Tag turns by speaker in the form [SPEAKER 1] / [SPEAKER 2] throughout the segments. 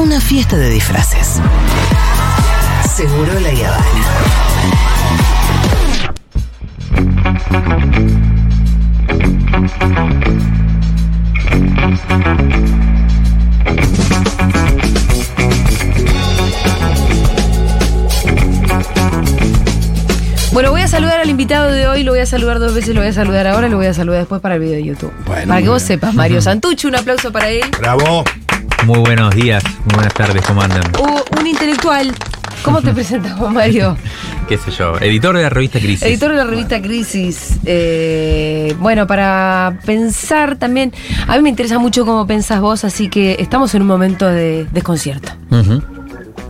[SPEAKER 1] una fiesta de disfraces. Seguro la Habana.
[SPEAKER 2] Bueno, voy a saludar al invitado de hoy, lo voy a saludar dos veces, lo voy a saludar ahora, lo voy a saludar después para el video de YouTube.
[SPEAKER 3] Bueno,
[SPEAKER 2] para que vos sepas, Mario Santucho, un aplauso para él.
[SPEAKER 3] Bravo.
[SPEAKER 4] Muy buenos días, muy buenas tardes, ¿cómo andan?
[SPEAKER 2] Uh, un intelectual. ¿Cómo te presentamos, Mario?
[SPEAKER 4] ¿Qué sé yo? Editor de la revista Crisis.
[SPEAKER 2] Editor de la revista Crisis. Eh, bueno, para pensar también, a mí me interesa mucho cómo pensás vos, así que estamos en un momento de desconcierto.
[SPEAKER 4] Ujú.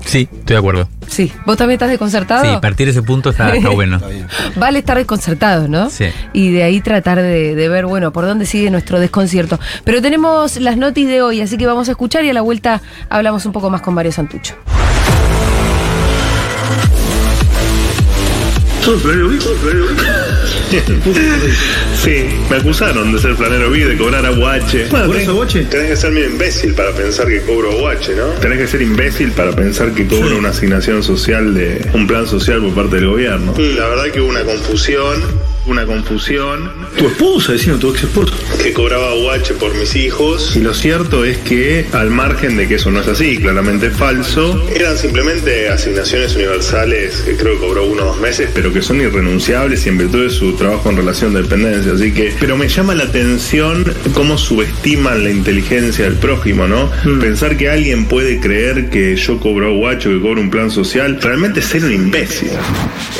[SPEAKER 4] Sí, estoy de acuerdo.
[SPEAKER 2] Sí, ¿vos también estás desconcertado?
[SPEAKER 4] Sí, partir de ese punto está, está bueno.
[SPEAKER 2] Vale estar desconcertados, ¿no?
[SPEAKER 4] Sí.
[SPEAKER 2] Y de ahí tratar de, de ver, bueno, por dónde sigue nuestro desconcierto. Pero tenemos las notis de hoy, así que vamos a escuchar y a la vuelta hablamos un poco más con Mario Santucho.
[SPEAKER 5] Sí, me acusaron de ser planero vivo y de cobrar aguache.
[SPEAKER 6] ¿Por eso, Boche?
[SPEAKER 5] Tenés que ser medio imbécil para pensar que cobro aguache, ¿no? Tenés que ser imbécil para pensar que cobro una asignación social de un plan social por parte del gobierno. La verdad que hubo una confusión, una confusión.
[SPEAKER 6] Tu esposa, decía tu ex esposa.
[SPEAKER 5] que cobraba aguache por mis hijos. Y lo cierto es que, al margen de que eso no es así, claramente es falso, eran simplemente asignaciones universales que creo que cobró uno o dos meses, pero que son irrenunciables y en virtud de su trabajo en relación de dependencia. Así que, pero me llama la atención cómo subestiman la inteligencia del prójimo, ¿no? Pensar que alguien puede creer que yo cobro aguache o que cobro un plan social, realmente es ser un imbécil.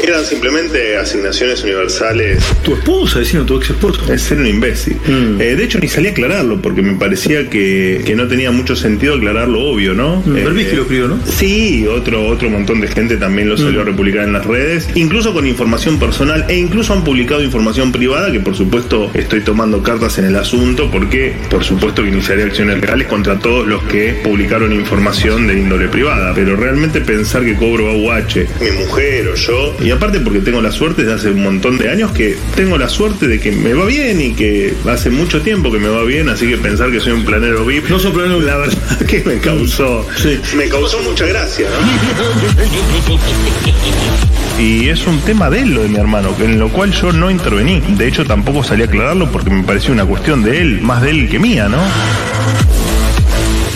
[SPEAKER 5] Eran simplemente asignaciones universales
[SPEAKER 6] Tu esposa, decía tu ex esposa.
[SPEAKER 5] es ser un imbécil. Eh, de hecho, ni salí a aclararlo porque me parecía que, que no tenía mucho sentido aclarar lo obvio, ¿no?
[SPEAKER 6] Mm,
[SPEAKER 5] Eh,
[SPEAKER 6] Berbisky lo escribió, ¿no?
[SPEAKER 5] Sí, otro, otro montón de gente también lo salió a republicar en las redes, incluso con información personal e incluso han publicado información privada que por supuesto estoy tomando cartas en el asunto porque por supuesto que iniciaré acciones legales contra todos los que publicaron información de índole privada, pero realmente pensar que cobro AUH, mi mujer o yo, y aparte porque tengo la suerte de hace un montón de años que tengo la suerte de que me va bien y que hace mucho tiempo que me va bien, así que pensar que soy un planero VIP,
[SPEAKER 6] No sos planero
[SPEAKER 5] la verdad que me causó, me causó mucha gracia, ¿no? Y es un tema de él lo de mi hermano, en lo cual yo no intervení. De hecho, tampoco salí a aclararlo porque me pareció una cuestión de él, más de él que mía, ¿no?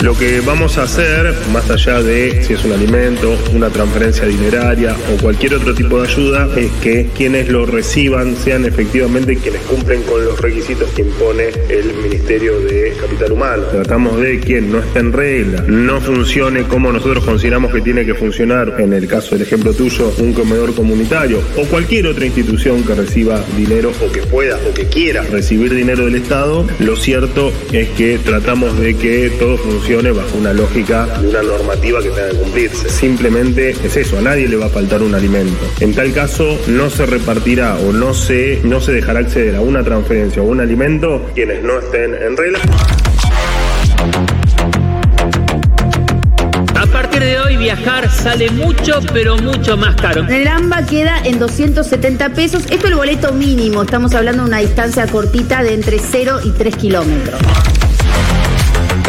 [SPEAKER 5] Lo que vamos a hacer, más allá de si es un alimento, una transferencia dineraria o cualquier otro tipo de ayuda, es que quienes lo reciban sean efectivamente quienes cumplen con los requisitos que impone el Ministerio de Capital Humano. Tratamos de que no esté en regla, no funcione como nosotros consideramos que tiene que funcionar, en el caso del ejemplo tuyo, un comedor comunitario o cualquier otra institución que reciba dinero o que pueda o que quiera recibir dinero del Estado. Lo cierto es que tratamos de que todo funcione bajo una lógica de una normativa que tenga que cumplirse. Simplemente es eso, a nadie le va a faltar un alimento. En tal caso, no se repartirá o no se, no se dejará acceder a una transferencia o un alimento quienes no estén en regla.
[SPEAKER 7] A partir de hoy viajar sale mucho, pero mucho más caro.
[SPEAKER 8] El AMBA queda en 270 pesos. Esto es el boleto mínimo. Estamos hablando de una distancia cortita de entre 0 y 3 kilómetros.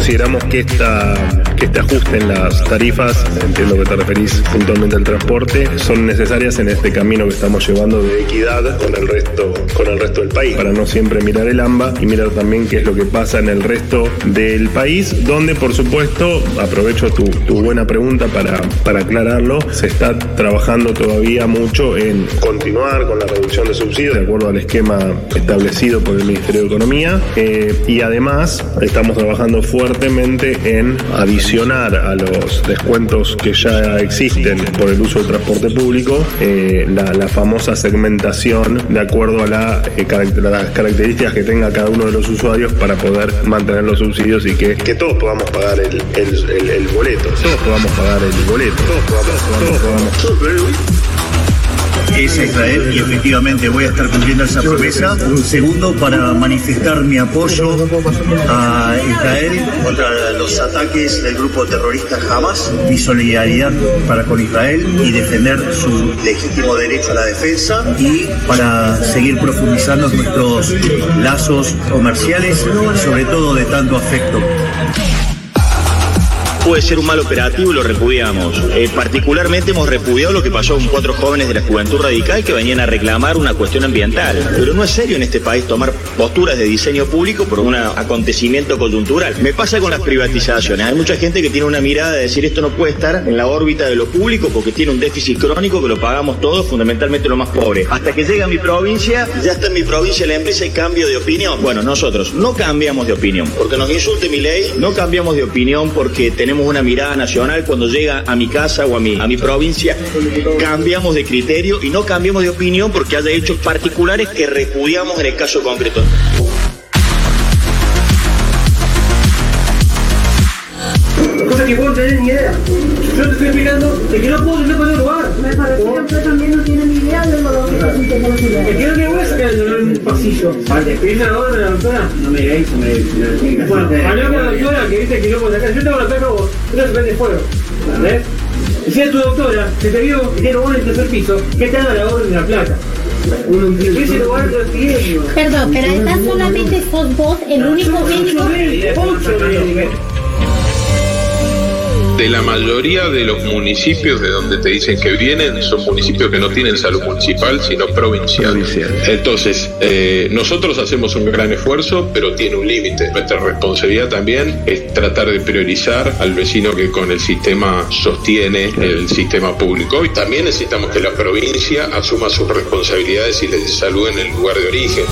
[SPEAKER 5] Consideramos que esta que este ajuste en las tarifas, entiendo que te referís puntualmente al transporte, son necesarias en este camino que estamos llevando de equidad con el resto con el resto del país, para no siempre mirar el AMBA y mirar también qué es lo que pasa en el resto del país, donde por supuesto, aprovecho tu, tu buena pregunta para, para aclararlo, se está trabajando todavía mucho en continuar con la reducción de subsidios de acuerdo al esquema establecido por el Ministerio de Economía eh, y además estamos trabajando fuertemente en adicionar a los descuentos que ya existen por el uso del transporte público eh, la, la famosa segmentación de acuerdo a la, eh, las características que tenga cada uno de los usuarios para poder mantener los subsidios y que, que todos podamos pagar el, el- el- el boleto, todos podamos pagar el boleto, todos podamos, todos podamos.
[SPEAKER 9] Es Israel y efectivamente voy a estar cumpliendo esa promesa. Un segundo para manifestar mi apoyo a Israel contra los ataques del grupo terrorista Hamas, mi solidaridad para con Israel y defender su legítimo derecho a la defensa y para seguir profundizando nuestros lazos comerciales, sobre todo de tanto afecto.
[SPEAKER 3] Puede ser un mal operativo lo repudiamos. Eh, particularmente hemos repudiado lo que pasó con cuatro jóvenes de la Juventud Radical que venían a reclamar una cuestión ambiental. Pero no es serio en este país tomar posturas de diseño público por un acontecimiento coyuntural. Me pasa con las privatizaciones. Hay mucha gente que tiene una mirada de decir esto no puede estar en la órbita de lo público porque tiene un déficit crónico que lo pagamos todos, fundamentalmente los más pobres. Hasta que llega a mi provincia, ya está en mi provincia la empresa y cambio de opinión. Bueno, nosotros no cambiamos de opinión porque nos insulte mi ley, no cambiamos de opinión porque tenemos una mirada nacional cuando llega a mi casa o a mi, a mi provincia, cambiamos de criterio y no cambiamos de opinión porque haya hechos particulares que repudiamos en el caso concreto.
[SPEAKER 6] Cosa. Yo te estoy explicando de que no puedo, no puedo lugar.
[SPEAKER 8] Me parece que usted también no tiene ni idea de lo que la ciudad.
[SPEAKER 6] Me quedo que voy a sacar el dolor en un pasillo. Vale, ¿pedís la orden de la doctora? No me digáis, me digáis. Bueno, hablé con la doctora que dice que no puedo sacar. Yo tengo la placa vos, tú no se prende fuego. ¿Entendés? Si es tu doctora, se te vio que tiene uno en el tercer piso, ¿qué te da la orden de la te siguiendo.
[SPEAKER 10] Perdón, pero acá solamente sos vos el único médico.
[SPEAKER 11] De la mayoría de los municipios de donde te dicen que vienen, son municipios que no tienen salud municipal, sino provincial. Entonces, eh, nosotros hacemos un gran esfuerzo, pero tiene un límite. Nuestra responsabilidad también es tratar de priorizar al vecino que con el sistema sostiene el sistema público. Y también necesitamos que la provincia asuma sus responsabilidades y les salud en el lugar de origen.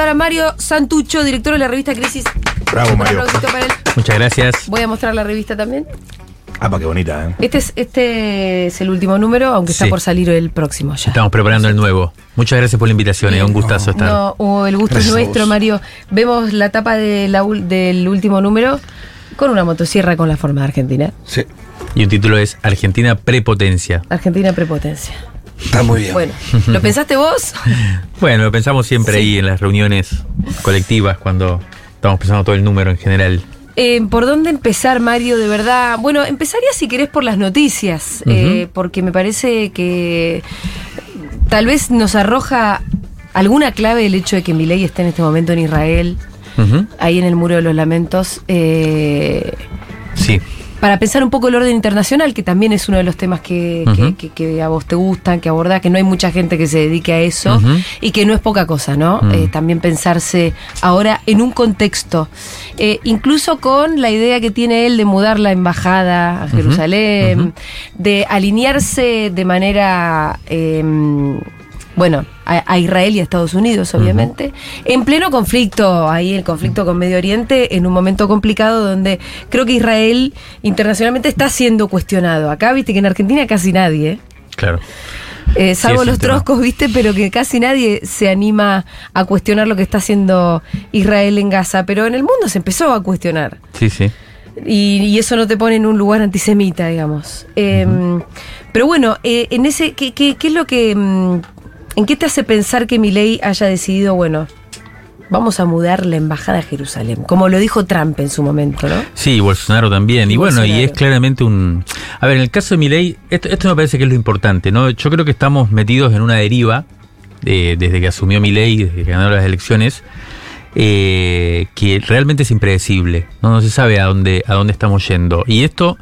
[SPEAKER 2] Saludar a Mario Santucho, director de la revista Crisis.
[SPEAKER 12] Bravo,
[SPEAKER 2] Un
[SPEAKER 12] Mario.
[SPEAKER 2] aplausito para él.
[SPEAKER 4] Muchas gracias.
[SPEAKER 2] Voy a mostrar la revista también.
[SPEAKER 12] Ah, pa, qué bonita, ¿eh?
[SPEAKER 2] Este es, este es el último número, aunque está por salir el próximo ya.
[SPEAKER 4] Estamos preparando el nuevo. Muchas gracias por la invitación, es un gustazo estar.
[SPEAKER 2] No, oh, el gusto
[SPEAKER 12] Gracias
[SPEAKER 2] es nuestro. Mario. Vemos la tapa de la ul- del último número con una motosierra con la forma de Argentina.
[SPEAKER 12] Sí.
[SPEAKER 4] Y un título es Argentina Prepotencia.
[SPEAKER 2] Argentina prepotencia.
[SPEAKER 12] Está muy bien.
[SPEAKER 2] Bueno, ¿lo pensaste vos?
[SPEAKER 4] Bueno, lo pensamos siempre ahí en las reuniones colectivas cuando estamos pensando todo el número en general.
[SPEAKER 2] Eh, ¿Por dónde empezar, Mario? De verdad. Bueno, empezaría si querés por las noticias, eh, porque me parece que tal vez nos arroja alguna clave el hecho de que Milei esté en este momento en Israel, ahí en el Muro de los Lamentos. eh,
[SPEAKER 4] Sí.
[SPEAKER 2] Para pensar un poco el orden internacional, que también es uno de los temas que, a vos te gustan, que abordás, que no hay mucha gente que se dedique a eso y que no es poca cosa, ¿no?
[SPEAKER 4] Mm.
[SPEAKER 2] Eh, también pensarse ahora en un contexto, eh, incluso con la idea que tiene él de mudar la embajada a. Jerusalén, de alinearse de manera... eh, bueno, a, a Israel y a Estados Unidos, obviamente, en pleno conflicto, ahí el conflicto con Medio Oriente, en un momento complicado donde creo que Israel internacionalmente está siendo cuestionado. Acá, viste que en Argentina casi nadie.
[SPEAKER 4] Claro.
[SPEAKER 2] Eh, salvo los
[SPEAKER 4] tema.
[SPEAKER 2] troscos, viste, pero que casi nadie se anima a cuestionar lo que está haciendo Israel en Gaza. Pero en el mundo se empezó a cuestionar.
[SPEAKER 4] Sí, sí.
[SPEAKER 2] Y, y eso no te pone en un lugar antisemita, digamos. Eh, Pero bueno, eh, en ese, ¿qué, qué, qué es lo que. mm, ¿En qué te hace pensar que Milei haya decidido, bueno, vamos a mudar la embajada a Jerusalén? Como lo dijo Trump en su momento, ¿no?
[SPEAKER 4] Sí, Bolsonaro también.
[SPEAKER 2] Y
[SPEAKER 4] Y, bueno, y es claramente un... A ver, en el caso de Milei, esto, esto me parece que es lo importante, ¿no? Yo creo que estamos metidos en una deriva, eh, desde que asumió Milei, desde que ganó las elecciones, eh, que realmente es impredecible, ¿no? No se sabe a dónde, a dónde estamos yendo. Y esto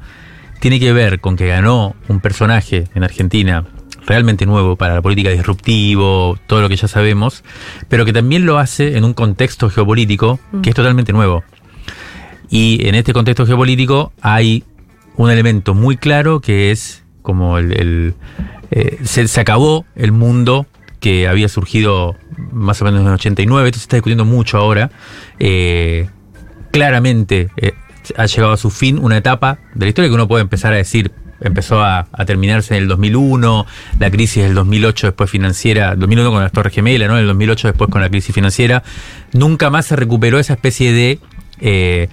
[SPEAKER 4] tiene que ver con que ganó un personaje en Argentina realmente nuevo para la política disruptivo, todo lo que ya sabemos, pero que también lo hace en un contexto geopolítico que es totalmente nuevo. Y en este contexto geopolítico hay un elemento muy claro que es como el... el, eh, se, se acabó el mundo que había surgido más o menos en el 89, esto se está discutiendo mucho ahora. Eh, claramente eh, ha llegado a su fin una etapa de la historia que uno puede empezar a decir, empezó a, terminarse en el 2001, la crisis del 2008 después financiera, 2001 con las Torres Gemelas, ¿no? el 2008 después con la crisis financiera, nunca más se recuperó esa especie de eh,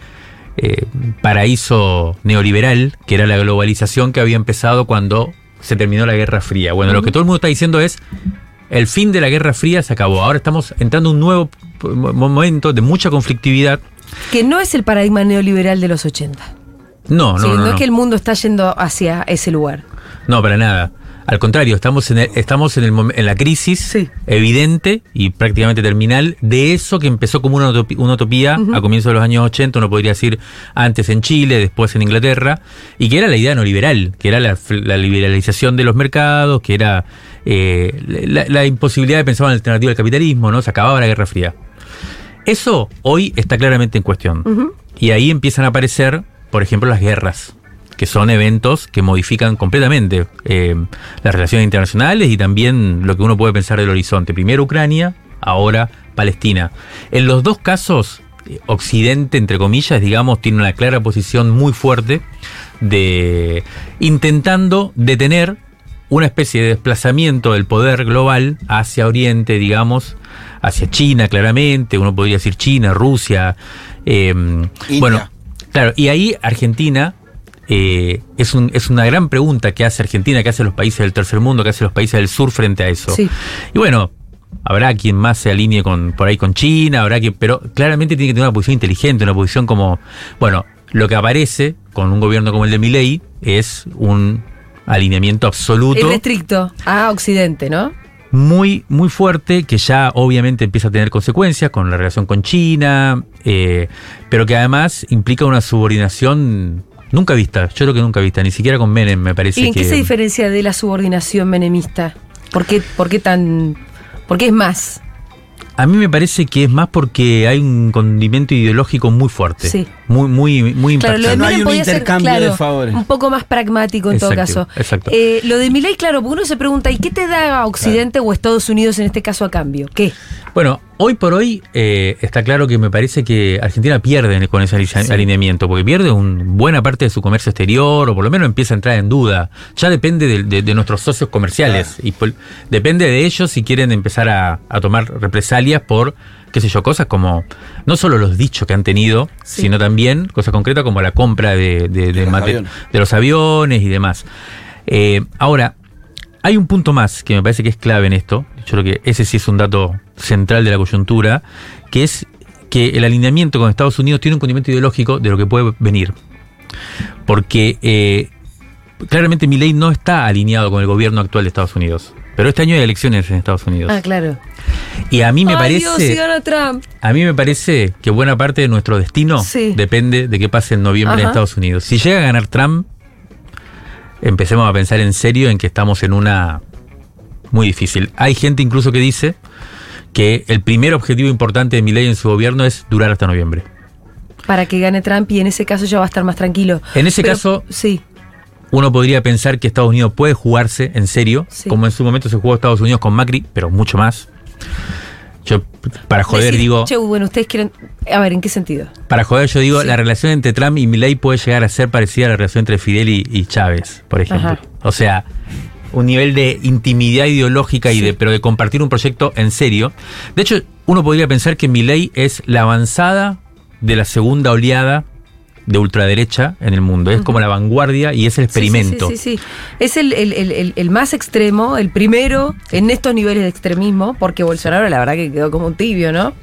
[SPEAKER 4] eh, paraíso neoliberal, que era la globalización que había empezado cuando se terminó la Guerra Fría. Bueno, lo que todo el mundo está diciendo es, el fin de la Guerra Fría se acabó, ahora estamos entrando en un nuevo momento de mucha conflictividad.
[SPEAKER 2] Que no es el paradigma neoliberal de los 80.
[SPEAKER 4] No,
[SPEAKER 2] Sí,
[SPEAKER 4] no, no.
[SPEAKER 2] es
[SPEAKER 4] no.
[SPEAKER 2] que el mundo está yendo hacia ese lugar.
[SPEAKER 4] No, para nada. Al contrario, estamos en, el- estamos en, el en la crisis evidente y prácticamente terminal de eso que empezó como una utopía, una utopía a comienzos de los años 80, uno podría decir antes en Chile, después en Inglaterra, y que era la idea neoliberal, que era la, la liberalización de los mercados, que era eh, la, la imposibilidad de pensar en alternativa al capitalismo, ¿no? Se acababa la Guerra Fría. Eso hoy está claramente en cuestión. Y ahí empiezan a aparecer, por ejemplo, las guerras, que son eventos que modifican completamente eh, las relaciones internacionales y también lo que uno puede pensar del horizonte. Primero Ucrania, ahora Palestina. En los dos casos, eh, Occidente, entre comillas, digamos, tiene una clara posición muy fuerte de intentando detener una especie de desplazamiento del poder global hacia Oriente, digamos, hacia China, claramente, uno podría decir China, Rusia. eh, bueno, claro, y ahí Argentina eh, es, un, es una gran pregunta que hace Argentina, que hace los países del tercer mundo, que hace los países del sur frente a eso.
[SPEAKER 2] Sí.
[SPEAKER 4] Y bueno, habrá quien más se alinee con, por ahí con China, habrá que, pero claramente tiene que tener una posición inteligente, una posición como, bueno, lo que aparece con un gobierno como el de Milei es un alineamiento absoluto
[SPEAKER 2] Irrestricto a Occidente, ¿no?
[SPEAKER 4] Muy, muy fuerte, que ya obviamente empieza a tener consecuencias con la relación con China, eh, pero que además implica una subordinación nunca vista, yo creo que nunca vista, ni siquiera con Menem me parece
[SPEAKER 2] ¿Y en
[SPEAKER 4] que...
[SPEAKER 2] qué se diferencia de la subordinación menemista? ¿Por qué, por qué tan.? ¿Por qué es más?
[SPEAKER 4] A mí me parece que es más porque hay un condimento ideológico muy fuerte.
[SPEAKER 2] Sí.
[SPEAKER 4] Muy, muy, muy
[SPEAKER 2] Claro, lo de
[SPEAKER 4] impactante.
[SPEAKER 2] Menem podía ser, claro, Un poco más pragmático en todo caso.
[SPEAKER 4] exacto.
[SPEAKER 2] Eh, lo de Milei, claro, porque uno se pregunta, ¿y qué te da Occidente o Estados Unidos en este caso a cambio? ¿Qué?
[SPEAKER 4] Bueno, hoy por hoy eh, está claro que me parece que Argentina pierde con ese ali- alineamiento, porque pierde un, buena parte de su comercio exterior, o por lo menos empieza a entrar en duda. Ya depende de, de- de nuestros socios comerciales, y depende de ellos si quieren empezar a, a tomar represalias por, qué sé yo, cosas como, no solo los dichos que han tenido,
[SPEAKER 13] Sí.
[SPEAKER 4] sino también cosas concretas como la compra de, de- de
[SPEAKER 13] los aviones.
[SPEAKER 4] de los aviones y demás. Eh, ahora, hay un punto más que me parece que es clave en esto. Yo creo que ese sí es un dato central de la coyuntura, que es que el alineamiento con Estados Unidos tiene un condimento ideológico de lo que puede venir. Porque eh, claramente mi ley no está alineado con el gobierno actual de Estados Unidos. Pero este año hay elecciones en Estados Unidos.
[SPEAKER 2] Ah, claro.
[SPEAKER 4] Y a mí me
[SPEAKER 2] Ay, Dios, si
[SPEAKER 4] parece.
[SPEAKER 2] gana Trump.
[SPEAKER 4] A mí me parece que buena parte de nuestro destino
[SPEAKER 2] Sí.
[SPEAKER 4] depende de qué pase en noviembre en. Estados Unidos. Si llega a ganar Trump, empecemos a pensar en serio en que estamos en una muy difícil. Hay gente incluso que dice que el primer objetivo importante de Milei en su gobierno es durar hasta noviembre.
[SPEAKER 2] Para que gane Trump y en ese caso ya va a estar más tranquilo.
[SPEAKER 4] En ese
[SPEAKER 2] Pero-
[SPEAKER 4] caso,
[SPEAKER 2] Sí.
[SPEAKER 4] Uno podría pensar que Estados Unidos puede jugarse en serio,
[SPEAKER 2] Sí.
[SPEAKER 4] como en su momento se jugó Estados Unidos con Macri, pero mucho más. Yo, para joder,
[SPEAKER 2] Decir,
[SPEAKER 4] digo.
[SPEAKER 2] Che, bueno, ustedes quieren. A ver, ¿en qué sentido?
[SPEAKER 4] Para joder, yo digo, la relación entre Trump y Milei puede llegar a ser parecida a la relación entre Fidel y, y Chávez, por ejemplo.
[SPEAKER 2] Ajá.
[SPEAKER 4] O sea, un nivel de intimidad ideológica y de, pero de compartir un proyecto en serio. De hecho, uno podría pensar que Milei es la avanzada de la segunda oleada de ultraderecha en el mundo. Es como la vanguardia y es el experimento.
[SPEAKER 2] Sí, sí, sí. sí. Es el, el- el- más extremo, el primero en estos niveles de extremismo, porque Bolsonaro la verdad que quedó como un tibio, ¿no?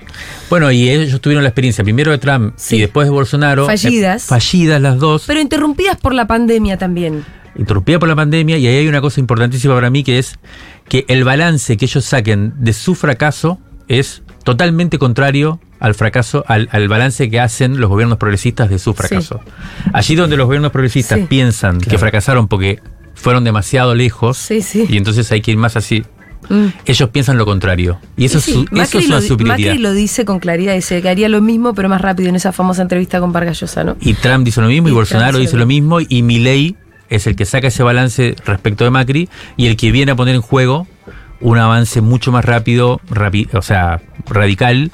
[SPEAKER 4] Bueno, y ellos tuvieron la experiencia primero de Trump y después de Bolsonaro.
[SPEAKER 2] Fallidas.
[SPEAKER 4] Eh, fallidas las dos.
[SPEAKER 2] Pero interrumpidas por la pandemia también.
[SPEAKER 4] interrumpida por la pandemia y ahí hay una cosa importantísima para mí que es que el balance que ellos saquen de su fracaso es totalmente contrario al fracaso, al, al balance que hacen los gobiernos progresistas de su fracaso. Allí donde los gobiernos progresistas
[SPEAKER 2] Sí.
[SPEAKER 4] piensan que fracasaron porque fueron demasiado lejos y entonces hay que ir más así.
[SPEAKER 2] Mm.
[SPEAKER 4] Ellos piensan lo contrario. Y eso,
[SPEAKER 2] Y sí,
[SPEAKER 4] es, su, eso es
[SPEAKER 2] lo
[SPEAKER 4] una superioridad.
[SPEAKER 2] Macri lo dice con claridad, dice que haría lo mismo, pero más rápido en esa famosa entrevista con Vargas Llosa, ¿no?
[SPEAKER 4] Y Trump dice lo mismo y,
[SPEAKER 2] Y
[SPEAKER 4] Bolsonaro dice lo mismo y Milei es el que saca ese balance respecto de Macri y el que viene a poner en juego un avance mucho más rápido, rapi- o sea, radical,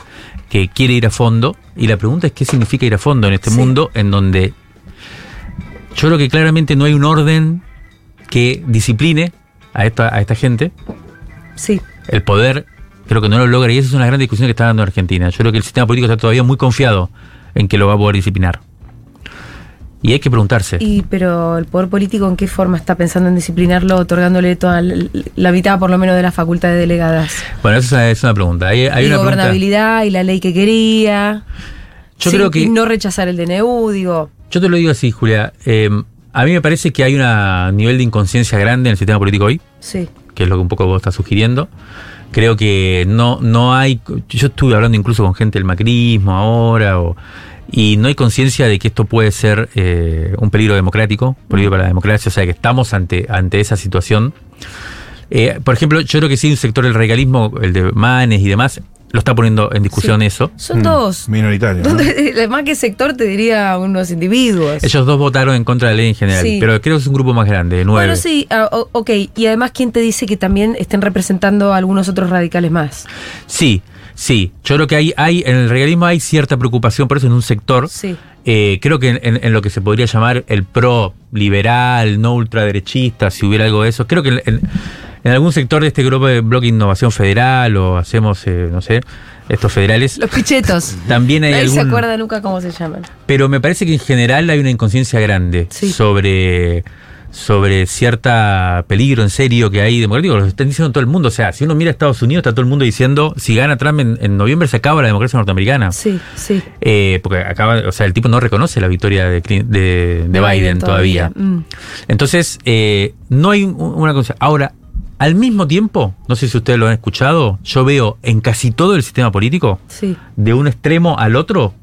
[SPEAKER 4] que quiere ir a fondo. Y la pregunta es qué significa ir a fondo en este mundo en donde yo creo que claramente no hay un orden que discipline a esta, a esta gente.
[SPEAKER 2] Sí.
[SPEAKER 4] El poder creo que no lo logra y esa es una gran discusión que está dando Argentina. Yo creo que el sistema político está todavía muy confiado en que lo va a poder disciplinar. Y hay que preguntarse.
[SPEAKER 2] Y pero el poder político en qué forma está pensando en disciplinarlo, otorgándole toda la, la mitad por lo menos de las facultades delegadas.
[SPEAKER 4] Bueno, esa es una, pregunta. Hay, hay
[SPEAKER 2] y
[SPEAKER 4] una pregunta.
[SPEAKER 2] gobernabilidad y la ley que quería.
[SPEAKER 4] Yo
[SPEAKER 2] Sí,
[SPEAKER 4] creo que-
[SPEAKER 2] y no rechazar el DNU, digo.
[SPEAKER 4] yo te lo digo así, Julia. eh, a mí me parece que hay un nivel de inconsciencia grande en el sistema político hoy,
[SPEAKER 2] Sí.
[SPEAKER 4] que es lo que un poco vos estás sugiriendo. Creo que no, no hay. Yo estuve hablando incluso con gente del macrismo ahora, o, y no hay conciencia de que esto puede ser eh, un peligro democrático, un peligro para la democracia, o sea que estamos ante, ante esa situación. Eh, por ejemplo, yo creo que sí, un sector del radicalismo, el de Manes y demás, lo está poniendo en discusión
[SPEAKER 2] Sí.
[SPEAKER 4] eso.
[SPEAKER 2] Son dos.
[SPEAKER 12] Minoritario. ¿no?
[SPEAKER 2] Donde, además que sector te diría unos individuos.
[SPEAKER 4] Ellos dos votaron en contra de la ley en general,
[SPEAKER 2] Sí.
[SPEAKER 4] pero creo que es un grupo más grande, de nueve.
[SPEAKER 2] Bueno, sí, ah, ok. Y además, ¿quién te dice que también estén representando a algunos otros radicales más?
[SPEAKER 4] Sí, sí. Yo creo que hay, hay, en el regalismo hay cierta preocupación por eso en un sector.
[SPEAKER 2] Sí.
[SPEAKER 4] Eh, creo que en, en- en lo que se podría llamar el pro liberal, no ultraderechista, si hubiera algo de eso, creo que en, algún sector de este grupo de bloque Innovación Federal o hacemos, eh, no sé, estos federales,
[SPEAKER 2] Los pichetos.
[SPEAKER 4] también hay
[SPEAKER 2] Nadie se
[SPEAKER 4] algún...
[SPEAKER 2] acuerda nunca cómo se llaman.
[SPEAKER 4] Pero me parece que en general hay una inconsciencia grande
[SPEAKER 2] Sí.
[SPEAKER 4] sobre, sobre cierta peligro en serio que hay democrático. Lo están diciendo todo el mundo. O sea, si uno mira a Estados Unidos, está todo el mundo diciendo, si gana Trump en, en noviembre se acaba la democracia norteamericana.
[SPEAKER 2] Sí, sí.
[SPEAKER 4] Eh, porque acaba, o sea, el tipo no reconoce la victoria de, de- de Biden, todavía.
[SPEAKER 2] Mm.
[SPEAKER 4] Entonces, eh, no hay un- una cosa. Ahora, al mismo tiempo, no sé si ustedes lo han escuchado, yo veo en casi todo el sistema político,
[SPEAKER 2] Sí.
[SPEAKER 4] de un extremo al otro,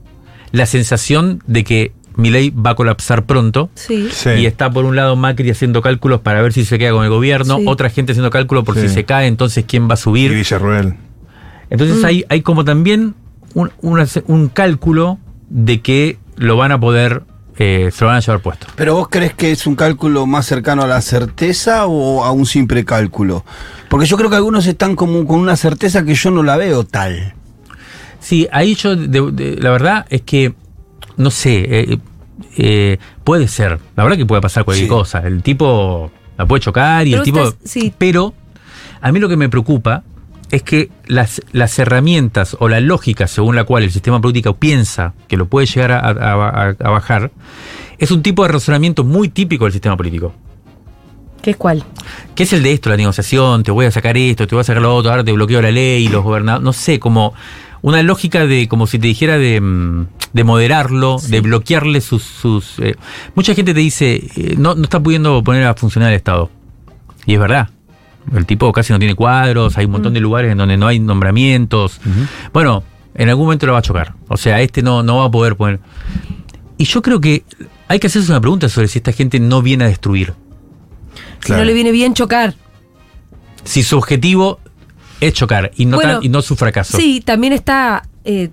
[SPEAKER 4] la sensación de que Milei va a colapsar pronto.
[SPEAKER 2] Sí.
[SPEAKER 12] Sí.
[SPEAKER 4] Y está por un lado Macri haciendo cálculos para ver si se queda con el gobierno,
[SPEAKER 2] Sí.
[SPEAKER 4] otra gente haciendo cálculos por
[SPEAKER 12] Sí.
[SPEAKER 4] si se cae, entonces quién va a
[SPEAKER 12] Y
[SPEAKER 4] subir.
[SPEAKER 12] Villarruel.
[SPEAKER 4] Entonces
[SPEAKER 2] Mm.
[SPEAKER 4] hay, hay como también un, un cálculo de que lo van a poder, eh, se lo van a llevar puesto.
[SPEAKER 13] ¿Pero vos crees que es un cálculo más cercano a la certeza o a un simple cálculo? Porque yo creo que algunos están como con una certeza que yo no la veo tal.
[SPEAKER 4] Sí, ahí yo, de- de- la verdad es que, no sé, eh, eh, puede ser, la verdad que puede pasar cualquier
[SPEAKER 13] Sí.
[SPEAKER 4] cosa. El tipo la puede chocar y
[SPEAKER 2] Pero
[SPEAKER 4] el tipo...
[SPEAKER 2] sí.
[SPEAKER 4] Pero a mí lo que me preocupa es que las, las herramientas o la lógica según la cual el sistema político piensa que lo puede llegar a, a- a- a bajar es un tipo de razonamiento muy típico del sistema político.
[SPEAKER 2] ¿Qué es cuál?
[SPEAKER 4] ¿Qué es el de esto? La negociación, te voy a sacar esto, te voy a sacar lo otro, ahora te bloqueo la ley, los gobernadores, no sé, como una lógica de, como si te dijera de, mm, de moderarlo, de bloquearle sus... sus eh, mucha gente te dice, eh, no, no está pudiendo poner a funcionar el Estado. Y es verdad. El tipo casi no tiene cuadros, hay un montón de lugares en donde no hay nombramientos. Bueno, en algún momento lo va a chocar. O sea, este no, no va a poder poner... Y yo creo que hay que hacerse una pregunta sobre si esta gente no viene a destruir.
[SPEAKER 2] Si no le viene bien chocar.
[SPEAKER 4] si su objetivo es chocar y no,
[SPEAKER 2] Bueno,
[SPEAKER 4] tan- y no su fracaso.
[SPEAKER 2] Sí, también está. eh,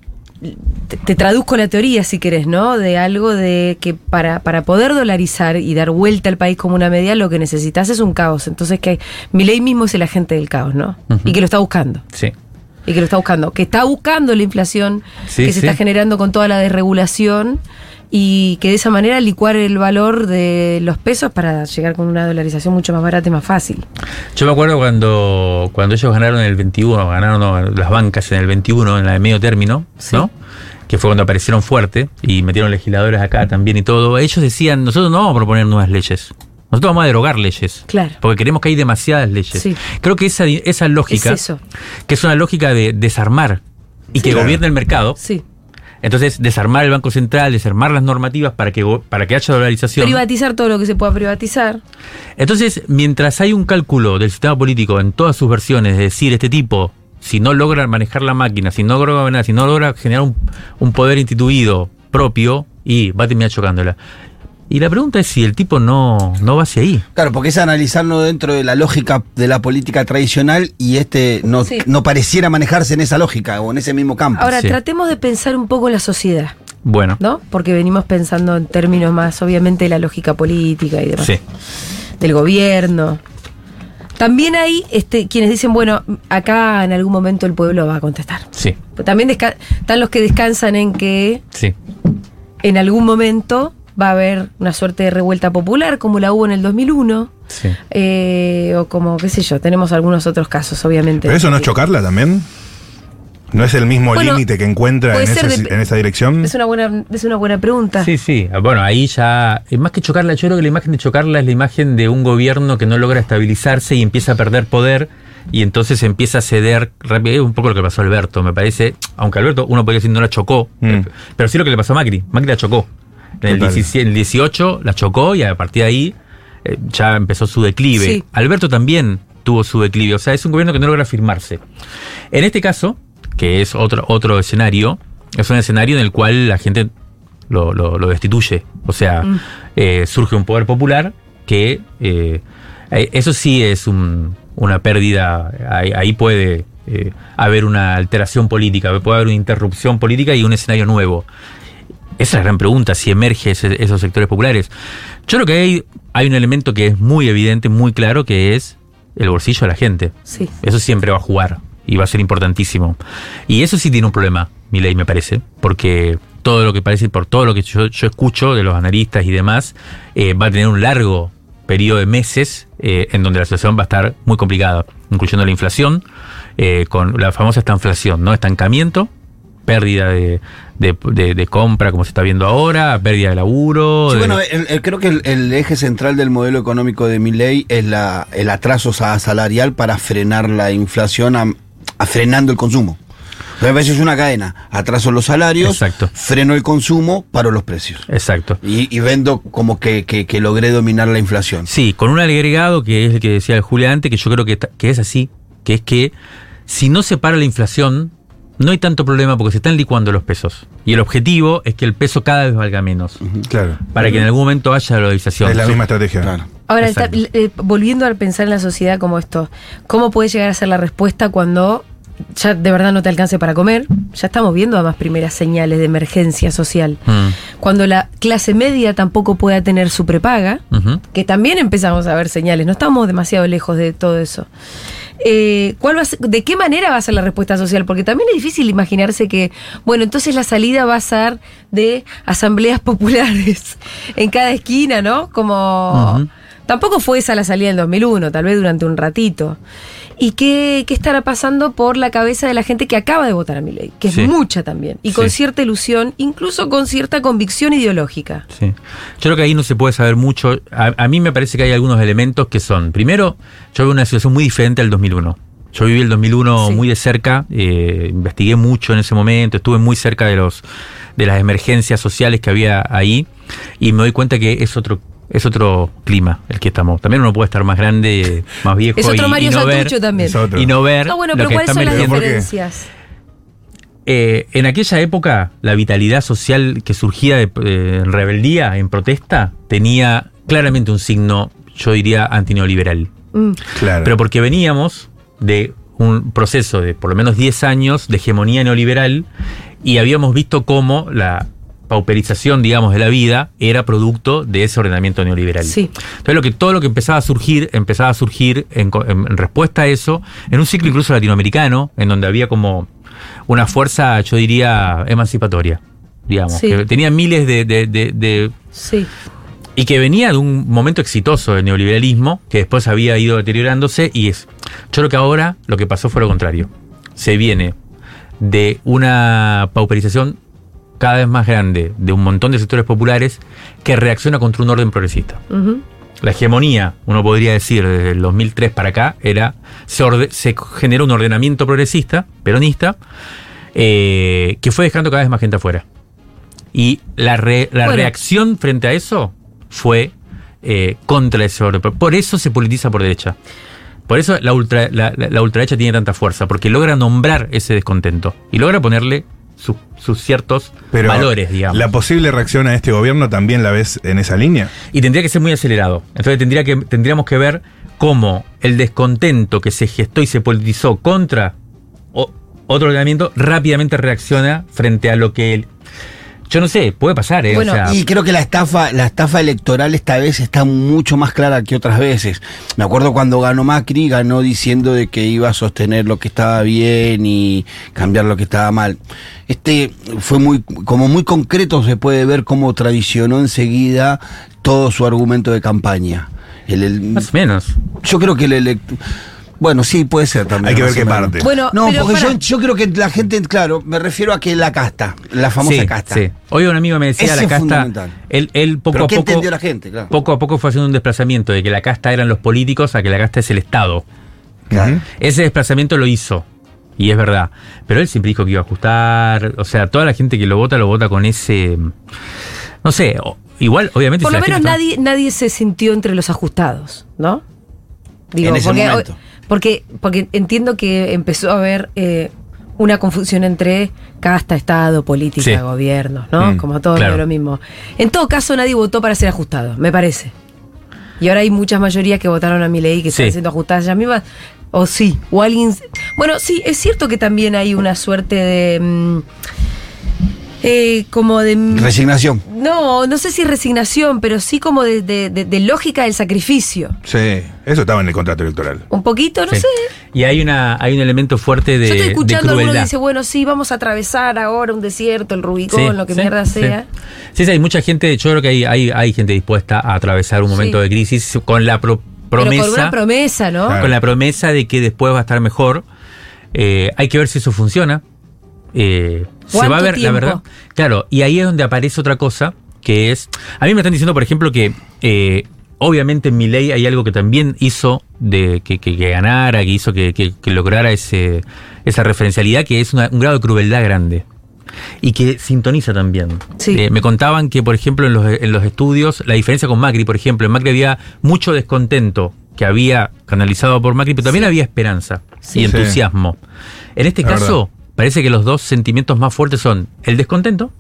[SPEAKER 2] te, te traduzco la teoría, si querés, ¿no? De algo de que para, para poder dolarizar y dar vuelta al país como una media, lo que necesitas es un caos. Entonces, que Milei mismo es el agente del caos, ¿no? Y que lo está buscando.
[SPEAKER 4] Sí.
[SPEAKER 2] Y que lo está buscando. Que está buscando la inflación
[SPEAKER 4] Sí,
[SPEAKER 2] que se
[SPEAKER 4] sí.
[SPEAKER 2] está generando con toda la desregulación y que de esa manera licuar el valor de los pesos para llegar con una dolarización mucho más barata y más fácil.
[SPEAKER 4] Yo me acuerdo cuando, cuando ellos ganaron el 21, ganaron las bancas en el 21, en la de medio término, ¿no? Que fue cuando aparecieron fuerte y metieron legisladores acá también y todo. Ellos decían, nosotros no vamos a proponer nuevas leyes. Nosotros vamos a derogar leyes.
[SPEAKER 2] Claro.
[SPEAKER 4] Porque queremos que hay demasiadas leyes.
[SPEAKER 2] Sí.
[SPEAKER 4] Creo que esa, esa lógica,
[SPEAKER 2] Es eso.
[SPEAKER 4] que es una lógica de desarmar y que
[SPEAKER 12] Claro.
[SPEAKER 4] gobierne el mercado.
[SPEAKER 2] Sí.
[SPEAKER 4] Entonces, desarmar el Banco Central, desarmar las normativas para que, para que haya dolarización.
[SPEAKER 2] Privatizar todo lo que se pueda privatizar.
[SPEAKER 4] Entonces, mientras hay un cálculo del sistema político en todas sus versiones, es decir, este tipo, si no logra manejar la máquina, si no logra gobernar, si no logra generar un, un poder instituido propio, y va a terminar chocándola. Y la pregunta es si el tipo no, no va hacia ahí.
[SPEAKER 13] Claro, porque es analizarlo dentro de la lógica de la política tradicional y este no,
[SPEAKER 2] Sí.
[SPEAKER 13] no pareciera manejarse en esa lógica o en ese mismo campo.
[SPEAKER 2] Ahora,
[SPEAKER 4] Sí.
[SPEAKER 2] tratemos de pensar un poco la sociedad,
[SPEAKER 4] Bueno,
[SPEAKER 2] ¿no? Porque venimos pensando en términos más, obviamente, de la lógica política y demás.
[SPEAKER 4] sí.
[SPEAKER 2] Del gobierno. También hay este, quienes dicen, bueno, acá en algún momento el pueblo va a contestar.
[SPEAKER 4] Sí,
[SPEAKER 2] Pero También están los que descansan en que
[SPEAKER 4] sí.
[SPEAKER 2] en algún momento va a haber una suerte de revuelta popular, como la hubo en el 2001,
[SPEAKER 4] sí.
[SPEAKER 2] eh, o como, qué sé yo, tenemos algunos otros casos, obviamente.
[SPEAKER 12] ¿Pero eso no es chocarla también? ¿No es el mismo
[SPEAKER 2] Bueno,
[SPEAKER 12] límite que encuentra en,
[SPEAKER 2] ser
[SPEAKER 12] ese-
[SPEAKER 2] de-
[SPEAKER 12] en esa dirección?
[SPEAKER 2] Es una buena, es una buena pregunta.
[SPEAKER 4] Sí, sí. Bueno, ahí ya. eh, Más que chocarla, yo creo que la imagen de chocarla es la imagen de un gobierno que no logra estabilizarse y empieza a perder poder y entonces empieza a ceder rápido. Es un poco lo que pasó a Alberto, me parece. Aunque Alberto, uno podría decir no la chocó,
[SPEAKER 12] Mm.
[SPEAKER 4] pero sí lo que le pasó a Macri. Macri la chocó. En el,
[SPEAKER 12] Total.
[SPEAKER 4] 17 en el 18 la chocó y a partir de ahí eh, ya empezó su declive.
[SPEAKER 2] Sí.
[SPEAKER 4] Alberto también tuvo su declive. O sea, es un gobierno que no logra firmarse. En este caso, que es otro, otro escenario, es un escenario en el cual la gente lo, lo- lo destituye. O sea,
[SPEAKER 2] Mm.
[SPEAKER 4] eh, surge un poder popular que eh, eh, eso sí es un- una pérdida. Ahí, ahí puede eh, haber una alteración política, puede haber una interrupción política y un escenario nuevo. Esa es la gran pregunta, si emerge ese- esos sectores populares. Yo creo que hay, hay un elemento que es muy evidente, muy claro, que es el bolsillo de la gente.
[SPEAKER 2] Sí.
[SPEAKER 4] Eso siempre va a jugar y va a ser importantísimo. Y eso sí tiene un problema, mi ley me parece, porque todo lo que parece, por todo lo que yo, yo escucho de los analistas y demás, eh, va a tener un largo periodo de meses eh, en donde la situación va a estar muy complicada, incluyendo la inflación, eh, con la famosa estanflación, ¿no? Estancamiento, pérdida de, de- de- de compra, como se está viendo ahora, pérdida de laburo.
[SPEAKER 13] Sí,
[SPEAKER 4] de-
[SPEAKER 13] bueno, el- el- creo que el, el eje central del modelo económico de Milley es la, el atraso sa- salarial para frenar la inflación, a, a frenando el consumo. A veces es una cadena. Atraso los salarios, freno el consumo, paro los precios.
[SPEAKER 4] Exacto.
[SPEAKER 13] Y, y vendo como que, que- que logré dominar la inflación.
[SPEAKER 4] Sí, con un agregado que es el que decía el Julián antes, que yo creo que, que es así, que es que si no se para la inflación, no hay tanto problema porque se están licuando los pesos. Y el objetivo es que el peso cada vez valga menos.
[SPEAKER 12] Claro.
[SPEAKER 4] Para que en algún momento haya valorización.
[SPEAKER 12] Es la misma estrategia.
[SPEAKER 2] Ahora, está- eh, volviendo a pensar en la sociedad como esto, ¿cómo puede llegar a ser la respuesta cuando ya de verdad no te alcance para comer? Ya estamos viendo además primeras señales de emergencia social.
[SPEAKER 4] Mm,
[SPEAKER 2] Cuando la clase media tampoco pueda tener su prepaga, que también empezamos a ver señales, no estamos demasiado lejos de todo eso. Eh, ¿cuál va a ser- ¿De qué manera va a ser la respuesta social? Porque también es difícil imaginarse que, bueno, entonces la salida va a ser de asambleas populares en cada esquina, ¿no? Como... Tampoco fue esa la salida en 2001, tal vez durante un ratito. ¿Y qué, qué estará pasando por la cabeza de la gente que acaba de votar a mi ley? Que es
[SPEAKER 4] Sí.
[SPEAKER 2] mucha también. Y con
[SPEAKER 4] Sí.
[SPEAKER 2] cierta ilusión, incluso con cierta convicción ideológica.
[SPEAKER 4] Sí. Yo creo que ahí no se puede saber mucho. A, a mí me parece que hay algunos elementos que son, primero, yo veo una situación muy diferente al 2001. Yo viví el 2001 muy de cerca, eh, investigué mucho en ese momento, estuve muy cerca de los de las emergencias sociales que había ahí y me doy cuenta que es otro es otro clima el que estamos. También uno puede estar más grande, más viejo
[SPEAKER 2] Es otro
[SPEAKER 4] y,
[SPEAKER 2] Mario
[SPEAKER 4] y no ver,
[SPEAKER 2] Santucho también.
[SPEAKER 4] y no ver
[SPEAKER 2] Ah, bueno, pero ¿cuáles son las diferencias?
[SPEAKER 4] Eh, en aquella época, la vitalidad social que surgía de, eh, en rebeldía, en protesta, tenía claramente un signo, yo diría, antineoliberal.
[SPEAKER 2] Mm.
[SPEAKER 12] Claro.
[SPEAKER 4] Pero porque veníamos de un proceso de por lo menos 10 años de hegemonía neoliberal y habíamos visto cómo la pauperización, digamos, de la vida era producto de ese ordenamiento neoliberal.
[SPEAKER 2] Sí.
[SPEAKER 4] Entonces, lo que, todo lo que empezaba a surgir, empezaba a surgir en, co- en- en respuesta a eso, en un ciclo incluso latinoamericano, en donde había como una fuerza, yo diría, emancipatoria, digamos,
[SPEAKER 2] Sí.
[SPEAKER 4] que tenía miles de- de- de- de
[SPEAKER 2] Sí.
[SPEAKER 4] y que venía de un momento exitoso del neoliberalismo, que después había ido deteriorándose, y es. Yo creo que ahora lo que pasó fue lo contrario. Se viene de una pauperización cada vez más grande de un montón de sectores populares que reacciona contra un orden progresista. La hegemonía, uno podría decir, desde el 2003 para acá, era se, orde- se generó un ordenamiento progresista, peronista, eh, que fue dejando cada vez más gente afuera. Y la, re- la
[SPEAKER 2] Bueno.
[SPEAKER 4] reacción frente a eso fue eh, contra ese orden. Por eso se politiza por derecha. Por eso la, ultra, la, la- la ultraderecha tiene tanta fuerza, porque logra nombrar ese descontento y logra ponerle su- sus ciertos
[SPEAKER 12] Pero
[SPEAKER 4] valores, digamos.
[SPEAKER 12] ¿La posible reacción a este gobierno también la ves en esa línea?
[SPEAKER 4] Y tendría que ser muy acelerado. Entonces tendría que, tendríamos que ver cómo el descontento que se gestó y se politizó contra otro ordenamiento rápidamente reacciona frente a lo que él. Yo no sé, puede pasar, ¿eh? O sea,
[SPEAKER 13] y creo que la estafa, la estafa electoral esta vez está mucho más clara que otras veces. Me acuerdo cuando ganó Macri, ganó diciendo de que iba a sostener lo que estaba bien y cambiar lo que estaba mal. Este fue muy, como muy concreto, se puede ver cómo traicionó enseguida todo su argumento de campaña. El, el-
[SPEAKER 4] más o menos.
[SPEAKER 13] yo creo que el elect- bueno, sí, puede ser también.
[SPEAKER 12] Hay que ver qué parte.
[SPEAKER 2] Bueno,
[SPEAKER 13] no,
[SPEAKER 2] pero
[SPEAKER 13] porque
[SPEAKER 2] para-
[SPEAKER 13] yo, yo creo que la gente, claro, me refiero a que la casta, la famosa
[SPEAKER 4] sí,
[SPEAKER 13] casta.
[SPEAKER 4] sí. Hoy un amigo me decía
[SPEAKER 13] Ese
[SPEAKER 4] la
[SPEAKER 13] es
[SPEAKER 4] casta.
[SPEAKER 13] fundamental.
[SPEAKER 4] Él, él poco
[SPEAKER 13] Pero
[SPEAKER 4] a
[SPEAKER 13] ¿qué
[SPEAKER 4] poco.
[SPEAKER 13] entendió la gente? Claro.
[SPEAKER 4] Poco a poco fue haciendo un desplazamiento de que la casta eran los políticos a que la casta es el Estado. Ese desplazamiento lo hizo. Y es verdad. Pero él siempre dijo que iba a ajustar. O sea, toda la gente que lo vota lo vota con ese. No sé, igual, obviamente.
[SPEAKER 2] Por lo menos
[SPEAKER 4] gente
[SPEAKER 2] nadie, nadie se sintió entre los ajustados, ¿no?
[SPEAKER 13] En ese
[SPEAKER 2] porque,
[SPEAKER 13] momento.
[SPEAKER 2] Porque, porque entiendo que empezó a haber eh, una confusión entre casta, Estado, política,
[SPEAKER 4] Sí.
[SPEAKER 2] gobierno, ¿no?
[SPEAKER 4] Mm,
[SPEAKER 2] Como todo
[SPEAKER 4] claro.
[SPEAKER 2] lo mismo. En todo caso, nadie votó para ser ajustado, me parece. Y ahora hay muchas mayorías que votaron a mi ley que están siendo ajustadas ellas mismas. O sí, o alguien. Bueno, sí, es cierto que también hay una suerte de. mm, eh, como de.
[SPEAKER 13] Resignación.
[SPEAKER 2] No, no sé si resignación, pero sí como de, de- de- de lógica del sacrificio.
[SPEAKER 12] Sí, eso estaba en el contrato electoral.
[SPEAKER 2] Un poquito, no
[SPEAKER 4] Sí.
[SPEAKER 2] sé.
[SPEAKER 4] Y hay, una, hay un elemento fuerte de,
[SPEAKER 2] Yo estoy
[SPEAKER 4] de
[SPEAKER 2] escuchando a alguno que
[SPEAKER 4] crueldad.
[SPEAKER 2] dice, bueno, sí, vamos a atravesar ahora un desierto, el Rubicón,
[SPEAKER 4] Sí,
[SPEAKER 2] lo que
[SPEAKER 4] sí,
[SPEAKER 2] mierda sea.
[SPEAKER 4] Sí, sí, hay mucha gente, yo creo que hay, hay, hay gente dispuesta a atravesar un momento
[SPEAKER 2] Sí.
[SPEAKER 4] de crisis con la pro-
[SPEAKER 2] Pero
[SPEAKER 4] promesa.
[SPEAKER 2] con una promesa, ¿no?
[SPEAKER 4] con la promesa de que después va a estar mejor. Eh, hay que ver si eso funciona. Eh, se
[SPEAKER 2] ¿Cuánto
[SPEAKER 4] va a ver,
[SPEAKER 2] tiempo?
[SPEAKER 4] la verdad. Claro, y ahí es donde aparece otra cosa, que es. A mí me están diciendo, por ejemplo, que eh, obviamente en mi ley hay algo que también hizo de que, que- que ganara, que hizo que, que- que lograra ese, esa referencialidad, que es una- un grado de crueldad grande. Y que sintoniza también.
[SPEAKER 2] Sí.
[SPEAKER 4] Eh, me contaban que, por ejemplo, en los, en los estudios, la diferencia con Macri, por ejemplo, en Macri había mucho descontento que había canalizado por Macri, pero también había esperanza
[SPEAKER 2] Sí.
[SPEAKER 4] y entusiasmo. En este
[SPEAKER 12] Es
[SPEAKER 4] caso, parece que los dos sentimientos más fuertes son el descontento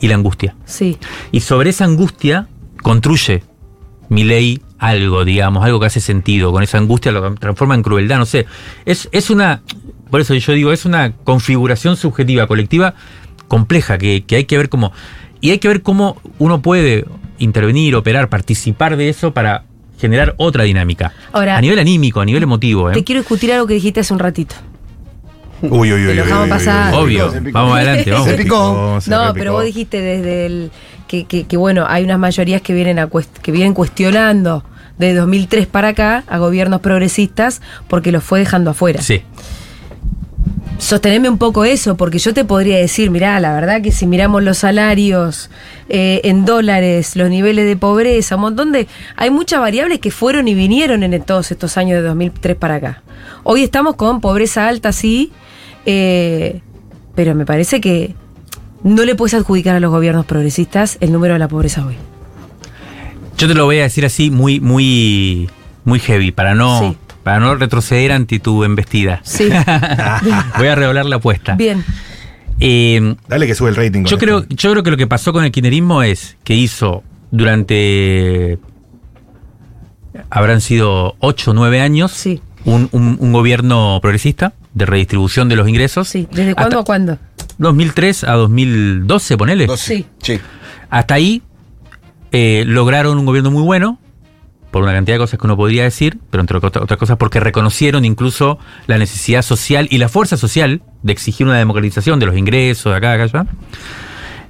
[SPEAKER 4] y la angustia.
[SPEAKER 2] Sí.
[SPEAKER 4] Y sobre esa angustia construye mi ley algo, digamos, algo que hace sentido. Con esa angustia lo transforma en crueldad, no sé. Es, es una, por eso yo digo, es una configuración subjetiva, colectiva, compleja, que, que hay que ver cómo. Y hay que ver cómo uno puede intervenir, operar, participar de eso para generar otra dinámica.
[SPEAKER 2] Ahora-
[SPEAKER 4] a nivel anímico, a nivel emotivo. ¿eh?
[SPEAKER 2] Te quiero discutir algo que dijiste hace un ratito.
[SPEAKER 12] Uy, uy, uy.
[SPEAKER 2] Te lo
[SPEAKER 12] uy,
[SPEAKER 2] dejamos pasar.
[SPEAKER 4] Obvio, vamos adelante, vamos.
[SPEAKER 13] Se picó.
[SPEAKER 12] se
[SPEAKER 2] No, pero vos dijiste desde el que, que- que, bueno, hay unas mayorías que vienen a cuest- que vienen cuestionando de 2003 para acá a gobiernos progresistas porque los fue dejando afuera.
[SPEAKER 4] Sí.
[SPEAKER 2] Sosteneme un poco eso, porque yo te podría decir, mirá, la verdad que si miramos los salarios eh, en dólares, los niveles de pobreza, un montón de... Hay muchas variables que fueron y vinieron en todos estos años de 2003 para acá. Hoy estamos con pobreza alta, sí, eh, pero me parece que no le puedes adjudicar a los gobiernos progresistas el número de la pobreza hoy.
[SPEAKER 4] Yo te lo voy a decir así muy, muy, muy heavy, para no,
[SPEAKER 2] Sí.
[SPEAKER 4] para no retroceder ante tu embestida.
[SPEAKER 2] Sí.
[SPEAKER 4] voy a redoblar la apuesta.
[SPEAKER 2] Bien.
[SPEAKER 4] Eh,
[SPEAKER 12] Dale que sube el rating.
[SPEAKER 4] yo creo, yo creo que lo que pasó con el kirchnerismo es que hizo durante habrán sido 8 o 9 años
[SPEAKER 2] Sí.
[SPEAKER 4] un, un- un gobierno progresista de redistribución de los ingresos.
[SPEAKER 2] Sí. ¿Desde cuándo a cuándo?
[SPEAKER 4] 2003 a 2012, ponele.
[SPEAKER 2] Sí.
[SPEAKER 13] Sí.
[SPEAKER 4] Hasta ahí eh, lograron un gobierno muy bueno, por una cantidad de cosas que uno podría decir, pero entre otra- otras cosas porque reconocieron incluso la necesidad social y la fuerza social de exigir una democratización de los ingresos de acá, de acá, allá.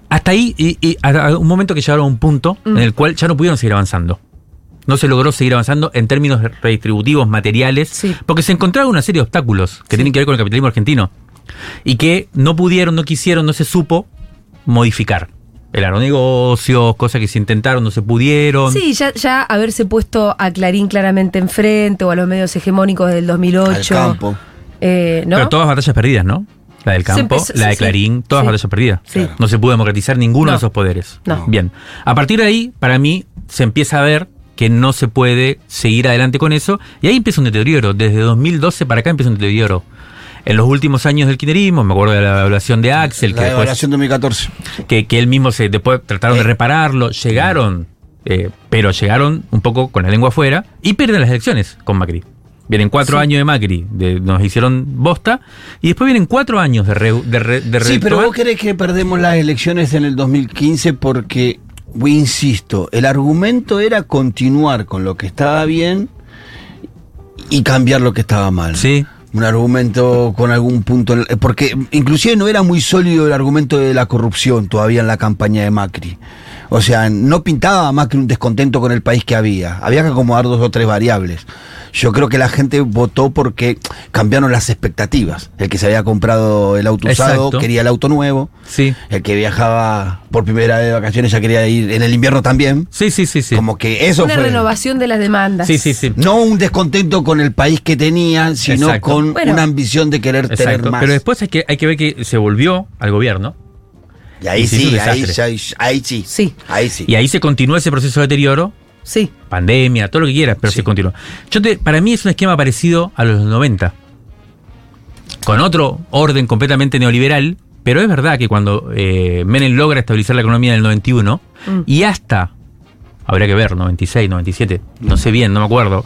[SPEAKER 4] Hasta ahí, y, y un momento que llegaron a un punto en el cual ya no pudieron seguir avanzando. No se logró seguir avanzando en términos redistributivos, materiales,
[SPEAKER 2] Sí.
[SPEAKER 4] porque se encontraron una serie de obstáculos que tienen que ver con el capitalismo argentino y que no pudieron, no quisieron, no se supo modificar. El negocios, cosas que se intentaron, no se pudieron.
[SPEAKER 2] Sí, ya, ya haberse puesto a Clarín claramente enfrente o a los medios hegemónicos del 2008.
[SPEAKER 13] Al campo.
[SPEAKER 2] Eh, ¿no?
[SPEAKER 4] Pero todas batallas perdidas, ¿no? La del campo,
[SPEAKER 2] empezó-
[SPEAKER 4] la de
[SPEAKER 2] sí.
[SPEAKER 4] Clarín, todas
[SPEAKER 2] Sí.
[SPEAKER 4] batallas perdidas.
[SPEAKER 2] Sí.
[SPEAKER 4] No se pudo democratizar ninguno
[SPEAKER 2] No.
[SPEAKER 4] de esos poderes.
[SPEAKER 2] No.
[SPEAKER 4] Bien. A partir de ahí, para mí, se empieza a ver que no se puede seguir adelante con eso. Y ahí empieza un deterioro. Desde 2012 para acá empieza un deterioro. En los últimos años del kirchnerismo, me acuerdo de la evaluación de Axel,
[SPEAKER 13] La
[SPEAKER 4] que después
[SPEAKER 13] evaluación 2014.
[SPEAKER 4] que, que él mismo se después trataron de
[SPEAKER 13] Eh.
[SPEAKER 4] repararlo, llegaron, eh, pero llegaron un poco con la lengua afuera y pierden las elecciones con Macri. Vienen cuatro
[SPEAKER 2] Sí.
[SPEAKER 4] años de Macri, de- nos hicieron bosta, y después vienen cuatro años de, re- de, re- de
[SPEAKER 13] Sí, pero vos querés que perdemos las elecciones en el 2015 porque, insisto, el argumento era continuar con lo que estaba bien y cambiar lo que estaba mal.
[SPEAKER 4] Sí,
[SPEAKER 13] Un argumento con algún punto, en- porque inclusive no era muy sólido el argumento de la corrupción todavía en la campaña de Macri. O sea, no pintaba a Macri un descontento con el país que había. Había que acomodar dos o tres variables. Yo creo que la gente votó porque cambiaron las expectativas. El que se había comprado el auto usado quería el auto nuevo.
[SPEAKER 4] sí,
[SPEAKER 13] El que viajaba por primera vez de vacaciones ya quería ir en el invierno también.
[SPEAKER 4] sí, sí, sí, sí.
[SPEAKER 13] Como que eso
[SPEAKER 2] Una
[SPEAKER 13] fue.
[SPEAKER 2] renovación de las demandas.
[SPEAKER 4] Sí, sí, sí.
[SPEAKER 13] No un descontento con el país que tenían, sino
[SPEAKER 4] Exacto.
[SPEAKER 13] con
[SPEAKER 2] Bueno.
[SPEAKER 13] una ambición de querer tener
[SPEAKER 4] Exacto.
[SPEAKER 13] más.
[SPEAKER 4] Pero después hay que, hay que ver que se volvió al gobierno
[SPEAKER 13] Y ahí
[SPEAKER 4] Y
[SPEAKER 13] sí, ahí, sí.
[SPEAKER 2] Sí.
[SPEAKER 13] Ahí sí.
[SPEAKER 4] Y ahí se continúa ese proceso de deterioro,
[SPEAKER 2] Sí.
[SPEAKER 4] pandemia, todo lo que quieras, pero se continúa. Yo te, para mí es un esquema parecido a los 90. Con otro orden completamente neoliberal, pero es verdad que cuando eh, Menem logra estabilizar la economía en el 91
[SPEAKER 2] Mm.
[SPEAKER 4] y hasta, habría que ver, 96, 97, no sé bien, no me acuerdo,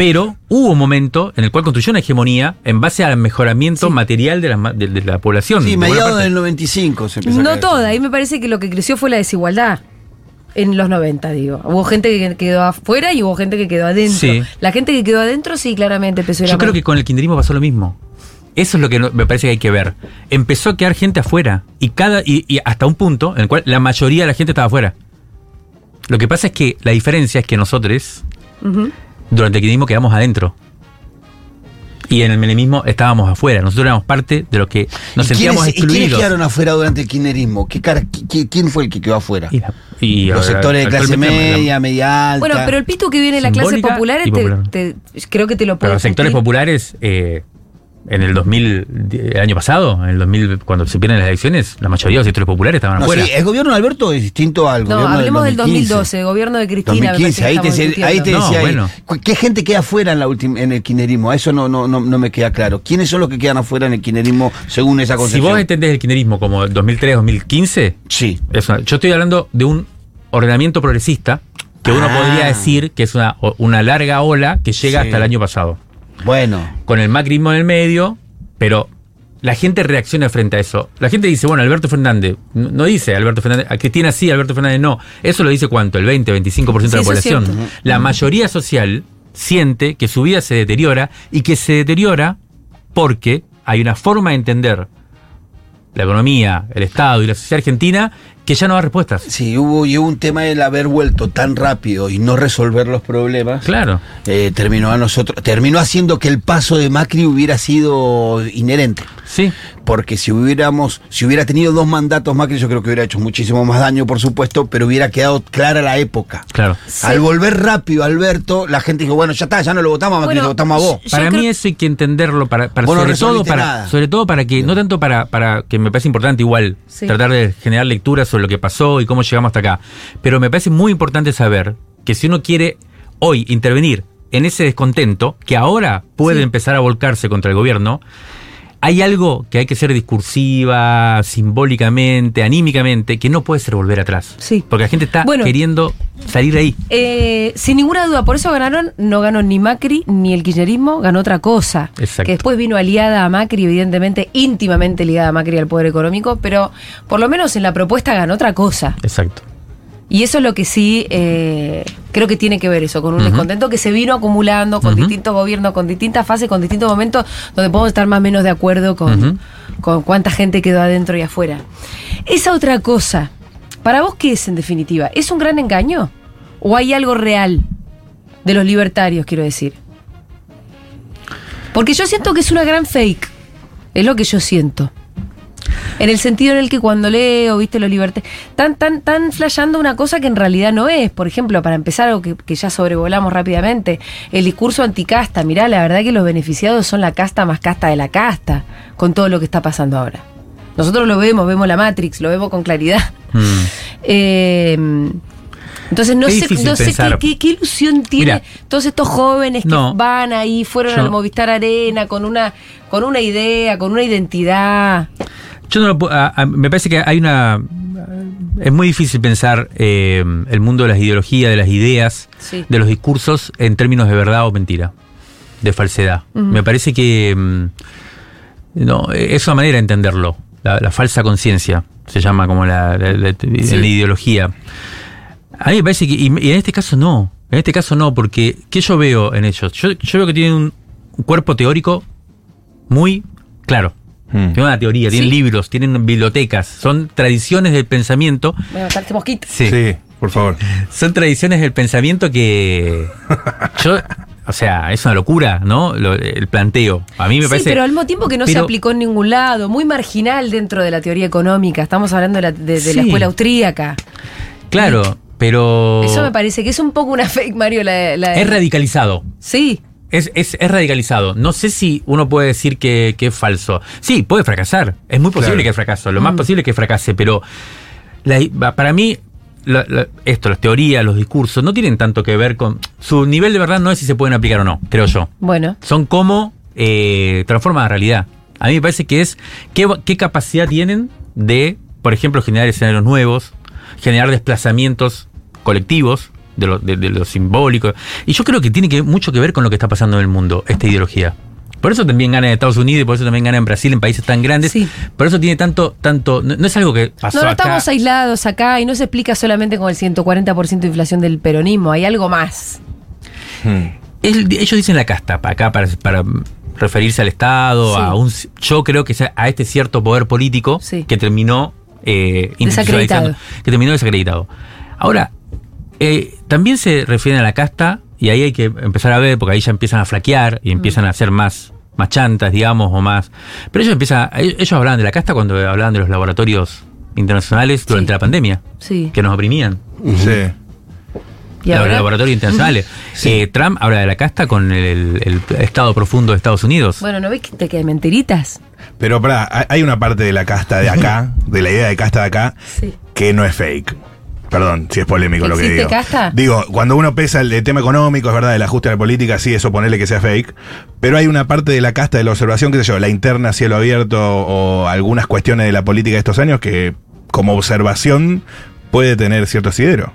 [SPEAKER 4] pero hubo un momento en el cual construyó una hegemonía en base al mejoramiento material de la, ma- de, de la población.
[SPEAKER 13] Sí,
[SPEAKER 4] de
[SPEAKER 13] mediados del 95 se empezó a
[SPEAKER 2] No
[SPEAKER 13] caer.
[SPEAKER 2] toda, ahí me parece que lo que creció fue la desigualdad. En los 90, digo. Hubo gente que quedó afuera y hubo gente que quedó adentro.
[SPEAKER 4] Sí.
[SPEAKER 2] La gente que quedó adentro, sí, claramente empezó a ir a
[SPEAKER 4] Yo creo
[SPEAKER 2] mal.
[SPEAKER 4] que con el kirchnerismo pasó lo mismo. Eso es lo que me parece que hay que ver. Empezó a quedar gente afuera y cada y, y hasta un punto en el cual la mayoría de la gente estaba afuera. Lo que pasa es que la diferencia es que nosotros. Durante el kirchnerismo quedamos adentro. Y en el menemismo estábamos afuera. Nosotros éramos parte de los que nos
[SPEAKER 13] ¿Y
[SPEAKER 4] sentíamos
[SPEAKER 13] quiénes, ¿Y quiénes
[SPEAKER 4] excluidos.
[SPEAKER 13] quedaron afuera durante el kirchnerismo? ¿Qué qui- ¿Quién fue el que quedó afuera?
[SPEAKER 4] Y
[SPEAKER 13] Los sectores de clase
[SPEAKER 4] actualmente, la-
[SPEAKER 13] media, media alta.
[SPEAKER 2] Bueno, pero el pito que viene de la clase popular, te-
[SPEAKER 4] popular.
[SPEAKER 2] te- creo que te lo
[SPEAKER 4] Pero
[SPEAKER 2] puedo
[SPEAKER 4] los sectores populares, eh, en el 2000, el año pasado, en el 2000, cuando se pierden las elecciones, la mayoría de los sectores populares estaban
[SPEAKER 13] No,
[SPEAKER 4] afuera.
[SPEAKER 13] sí, el gobierno de Alberto es distinto al
[SPEAKER 2] No,
[SPEAKER 13] gobierno
[SPEAKER 2] hablemos del
[SPEAKER 13] 2015.
[SPEAKER 2] 2012, gobierno de Cristina. me
[SPEAKER 13] 2015,
[SPEAKER 2] parece
[SPEAKER 13] ahí te, decía- ahí te decía,
[SPEAKER 4] No,
[SPEAKER 13] ahí,
[SPEAKER 4] bueno.
[SPEAKER 13] ¿qué gente queda afuera en, la ultim- en el kirchnerismo? Eso no, no, no, no me queda claro. ¿Quiénes son los que quedan afuera en el kirchnerismo según esa
[SPEAKER 4] Si
[SPEAKER 13] concepción?
[SPEAKER 4] vos entendés el kirchnerismo como 2003-2015,
[SPEAKER 13] sí.
[SPEAKER 4] yo estoy hablando de un ordenamiento progresista que uno
[SPEAKER 13] Ah.
[SPEAKER 4] podría decir que es una, o- una larga ola que llega
[SPEAKER 13] Sí.
[SPEAKER 4] hasta el año pasado.
[SPEAKER 13] Bueno.
[SPEAKER 4] Con el macrismo en el medio, pero la gente reacciona frente a eso. La gente dice, bueno, Alberto Fernández, no, dice Alberto Fernández, a Cristina sí, Alberto Fernández no. Eso lo dice cuánto, el 20, 25% de la población. La mayoría social siente que su vida se deteriora y que se deteriora porque hay una forma de entender la economía, el Estado y la sociedad argentina que ya no da respuestas.
[SPEAKER 13] Sí, hubo, y hubo un tema del haber vuelto tan rápido y no resolver los problemas.
[SPEAKER 4] Claro.
[SPEAKER 13] eh, terminó a nosotros, terminó haciendo que el paso de Macri hubiera sido inherente.
[SPEAKER 4] Sí.
[SPEAKER 13] Porque si hubiéramos, si hubiera tenido dos mandatos Macri, yo creo que hubiera hecho muchísimo más daño, por supuesto, pero hubiera quedado clara la época.
[SPEAKER 4] Claro.
[SPEAKER 13] Al volver rápido Alberto, la gente dijo, bueno, ya está, ya no lo votamos a Macri,
[SPEAKER 2] Bueno,
[SPEAKER 13] lo votamos a vos.
[SPEAKER 4] Para mí eso hay que entenderlo, para, para-
[SPEAKER 13] Vos no
[SPEAKER 4] sobre, todo para,
[SPEAKER 13] nada.
[SPEAKER 4] sobre todo para que, no tanto para, para que me parece importante igual,
[SPEAKER 2] Sí.
[SPEAKER 4] tratar de generar lecturas sobre lo que pasó y cómo llegamos hasta acá, pero me parece muy importante saber que si uno quiere hoy intervenir en ese descontento, que ahora puede
[SPEAKER 2] Sí.
[SPEAKER 4] empezar a volcarse contra el gobierno, hay algo que hay que ser discursiva, simbólicamente, anímicamente, que no puede ser volver atrás.
[SPEAKER 2] Sí.
[SPEAKER 4] Porque la gente está
[SPEAKER 2] Bueno.
[SPEAKER 4] queriendo salir de ahí.
[SPEAKER 2] Eh, sin ninguna duda, por eso ganaron, no ganó ni Macri ni el kirchnerismo, ganó otra cosa.
[SPEAKER 4] Exacto.
[SPEAKER 2] Que después vino aliada a Macri, evidentemente íntimamente ligada a Macri al poder económico, pero por lo menos en la propuesta ganó otra cosa.
[SPEAKER 4] Exacto.
[SPEAKER 2] Y eso es lo que sí eh, creo que tiene que ver eso, con un descontento que se vino acumulando con distintos gobiernos, con distintas fases, con distintos momentos donde podemos estar más o menos de acuerdo con, con cuánta gente quedó adentro y afuera. Esa otra cosa, ¿para vos qué es en definitiva? ¿Es un gran engaño? ¿O hay algo real de los libertarios, quiero decir? Porque yo siento que es una gran fake. Es lo que yo siento. En el sentido en el que cuando leo, viste, los libertarios, tan, tan, tan flasheando una cosa que en realidad no es. Por ejemplo, para empezar, algo que, que ya sobrevolamos rápidamente, el discurso anticasta. Mirá, la verdad que los beneficiados son la casta más casta de la casta, con todo lo que está pasando ahora. Nosotros lo vemos, vemos la Matrix, lo vemos con claridad.
[SPEAKER 4] Mm.
[SPEAKER 2] Eh, entonces no
[SPEAKER 4] Qué
[SPEAKER 2] sé, no sé qué, qué- qué ilusión tiene
[SPEAKER 4] Mira.
[SPEAKER 2] todos estos jóvenes que
[SPEAKER 4] No.
[SPEAKER 2] van ahí, fueron
[SPEAKER 4] Yo-
[SPEAKER 2] al Movistar Arena con una, con una idea, con una identidad.
[SPEAKER 4] Yo no lo puedo- a- a- me parece que hay una. Es muy difícil pensar eh, el mundo de las ideologías, de las ideas,
[SPEAKER 2] Sí.
[SPEAKER 4] de los discursos en términos de verdad o mentira, de falsedad. Me parece que. mm, No, es una manera de entenderlo. La, la falsa conciencia se llama como la, la- la-
[SPEAKER 2] Sí.
[SPEAKER 4] la ideología. A mí me parece que. Y, y en este caso no. En este caso no, porque. ¿Qué yo veo en ellos? Yo, yo veo que tienen un, un cuerpo teórico muy claro.
[SPEAKER 12] Mm.
[SPEAKER 4] Tienen una teoría, tienen
[SPEAKER 2] Sí.
[SPEAKER 4] libros, tienen bibliotecas, son tradiciones del pensamiento.
[SPEAKER 2] Voy a matar este mosquito.
[SPEAKER 4] Sí.
[SPEAKER 12] Sí, por favor.
[SPEAKER 4] Son tradiciones del pensamiento que. Yo. O sea, es una locura, ¿no? Lo- el planteo. A mí me
[SPEAKER 2] sí,
[SPEAKER 4] parece.
[SPEAKER 2] pero al mismo tiempo que no se aplicó en ningún lado, muy marginal dentro de la teoría económica. Estamos hablando de la, de- de la
[SPEAKER 4] Sí.
[SPEAKER 2] escuela austríaca.
[SPEAKER 4] Claro, pero.
[SPEAKER 2] Eso me parece que es un poco una fake, Mario. La, la-
[SPEAKER 4] Es radicalizado.
[SPEAKER 2] Sí.
[SPEAKER 4] Es, es, es radicalizado. No sé si uno puede decir que, que es falso. Sí, puede fracasar. Es muy posible
[SPEAKER 12] Claro.
[SPEAKER 4] que fracase. Lo más
[SPEAKER 2] Mm.
[SPEAKER 4] posible es que fracase, pero la- para mí, la- la- esto, las teorías, los discursos, no tienen tanto que ver con. Su nivel de verdad no es si se pueden aplicar o no, creo yo.
[SPEAKER 2] Bueno,
[SPEAKER 4] Son cómo eh, transforman la realidad. A mí me parece que es qué, qué capacidad tienen de, por ejemplo, generar escenarios nuevos, generar desplazamientos colectivos de lo, de- de lo simbólico. Y yo creo que tiene que, mucho que ver con lo que está pasando en el mundo, esta ideología. Por eso también gana en Estados Unidos y por eso también gana en Brasil, en países tan grandes. Por eso tiene tanto, tanto. No, no es algo que pasó
[SPEAKER 2] no, no
[SPEAKER 4] acá.
[SPEAKER 2] estamos aislados acá y no se explica solamente con el 140% de inflación del peronismo, hay algo más.
[SPEAKER 4] El- ellos dicen la casta para acá para, para referirse al Estado,
[SPEAKER 2] Sí.
[SPEAKER 4] a un yo creo que a este cierto poder político que terminó eh,
[SPEAKER 2] Desacreditado.
[SPEAKER 4] que terminó desacreditado. Ahora, eh, también se refieren a la casta y ahí hay que empezar a ver porque ahí ya empiezan a flaquear y empiezan a ser más más chantas, digamos, o más. Pero ellos empiezan, ellos hablaban de la casta cuando hablaban de los laboratorios internacionales durante la pandemia,
[SPEAKER 2] Sí.
[SPEAKER 4] que nos oprimían.
[SPEAKER 12] Sí.
[SPEAKER 2] ¿Y
[SPEAKER 4] Los
[SPEAKER 2] ahora?
[SPEAKER 4] laboratorios internacionales. Eh, Trump habla de la casta con el, el estado profundo de Estados Unidos.
[SPEAKER 2] Bueno, ¿no ves que te quedan mentiritas?
[SPEAKER 12] Pero pará, hay- hay una parte de la casta de acá, de la idea de casta de acá,
[SPEAKER 2] Sí.
[SPEAKER 12] que no es fake. Perdón, si es polémico lo que
[SPEAKER 2] ¿Existe
[SPEAKER 12] digo.
[SPEAKER 2] casta?
[SPEAKER 12] Digo, cuando uno pesa el, el tema económico, es verdad, el ajuste a la política, sí, eso ponerle que sea fake. Pero hay una parte de la casta de la observación, qué sé yo, la interna, cielo abierto, o algunas cuestiones de la política de estos años que, como observación, puede tener cierto asidero.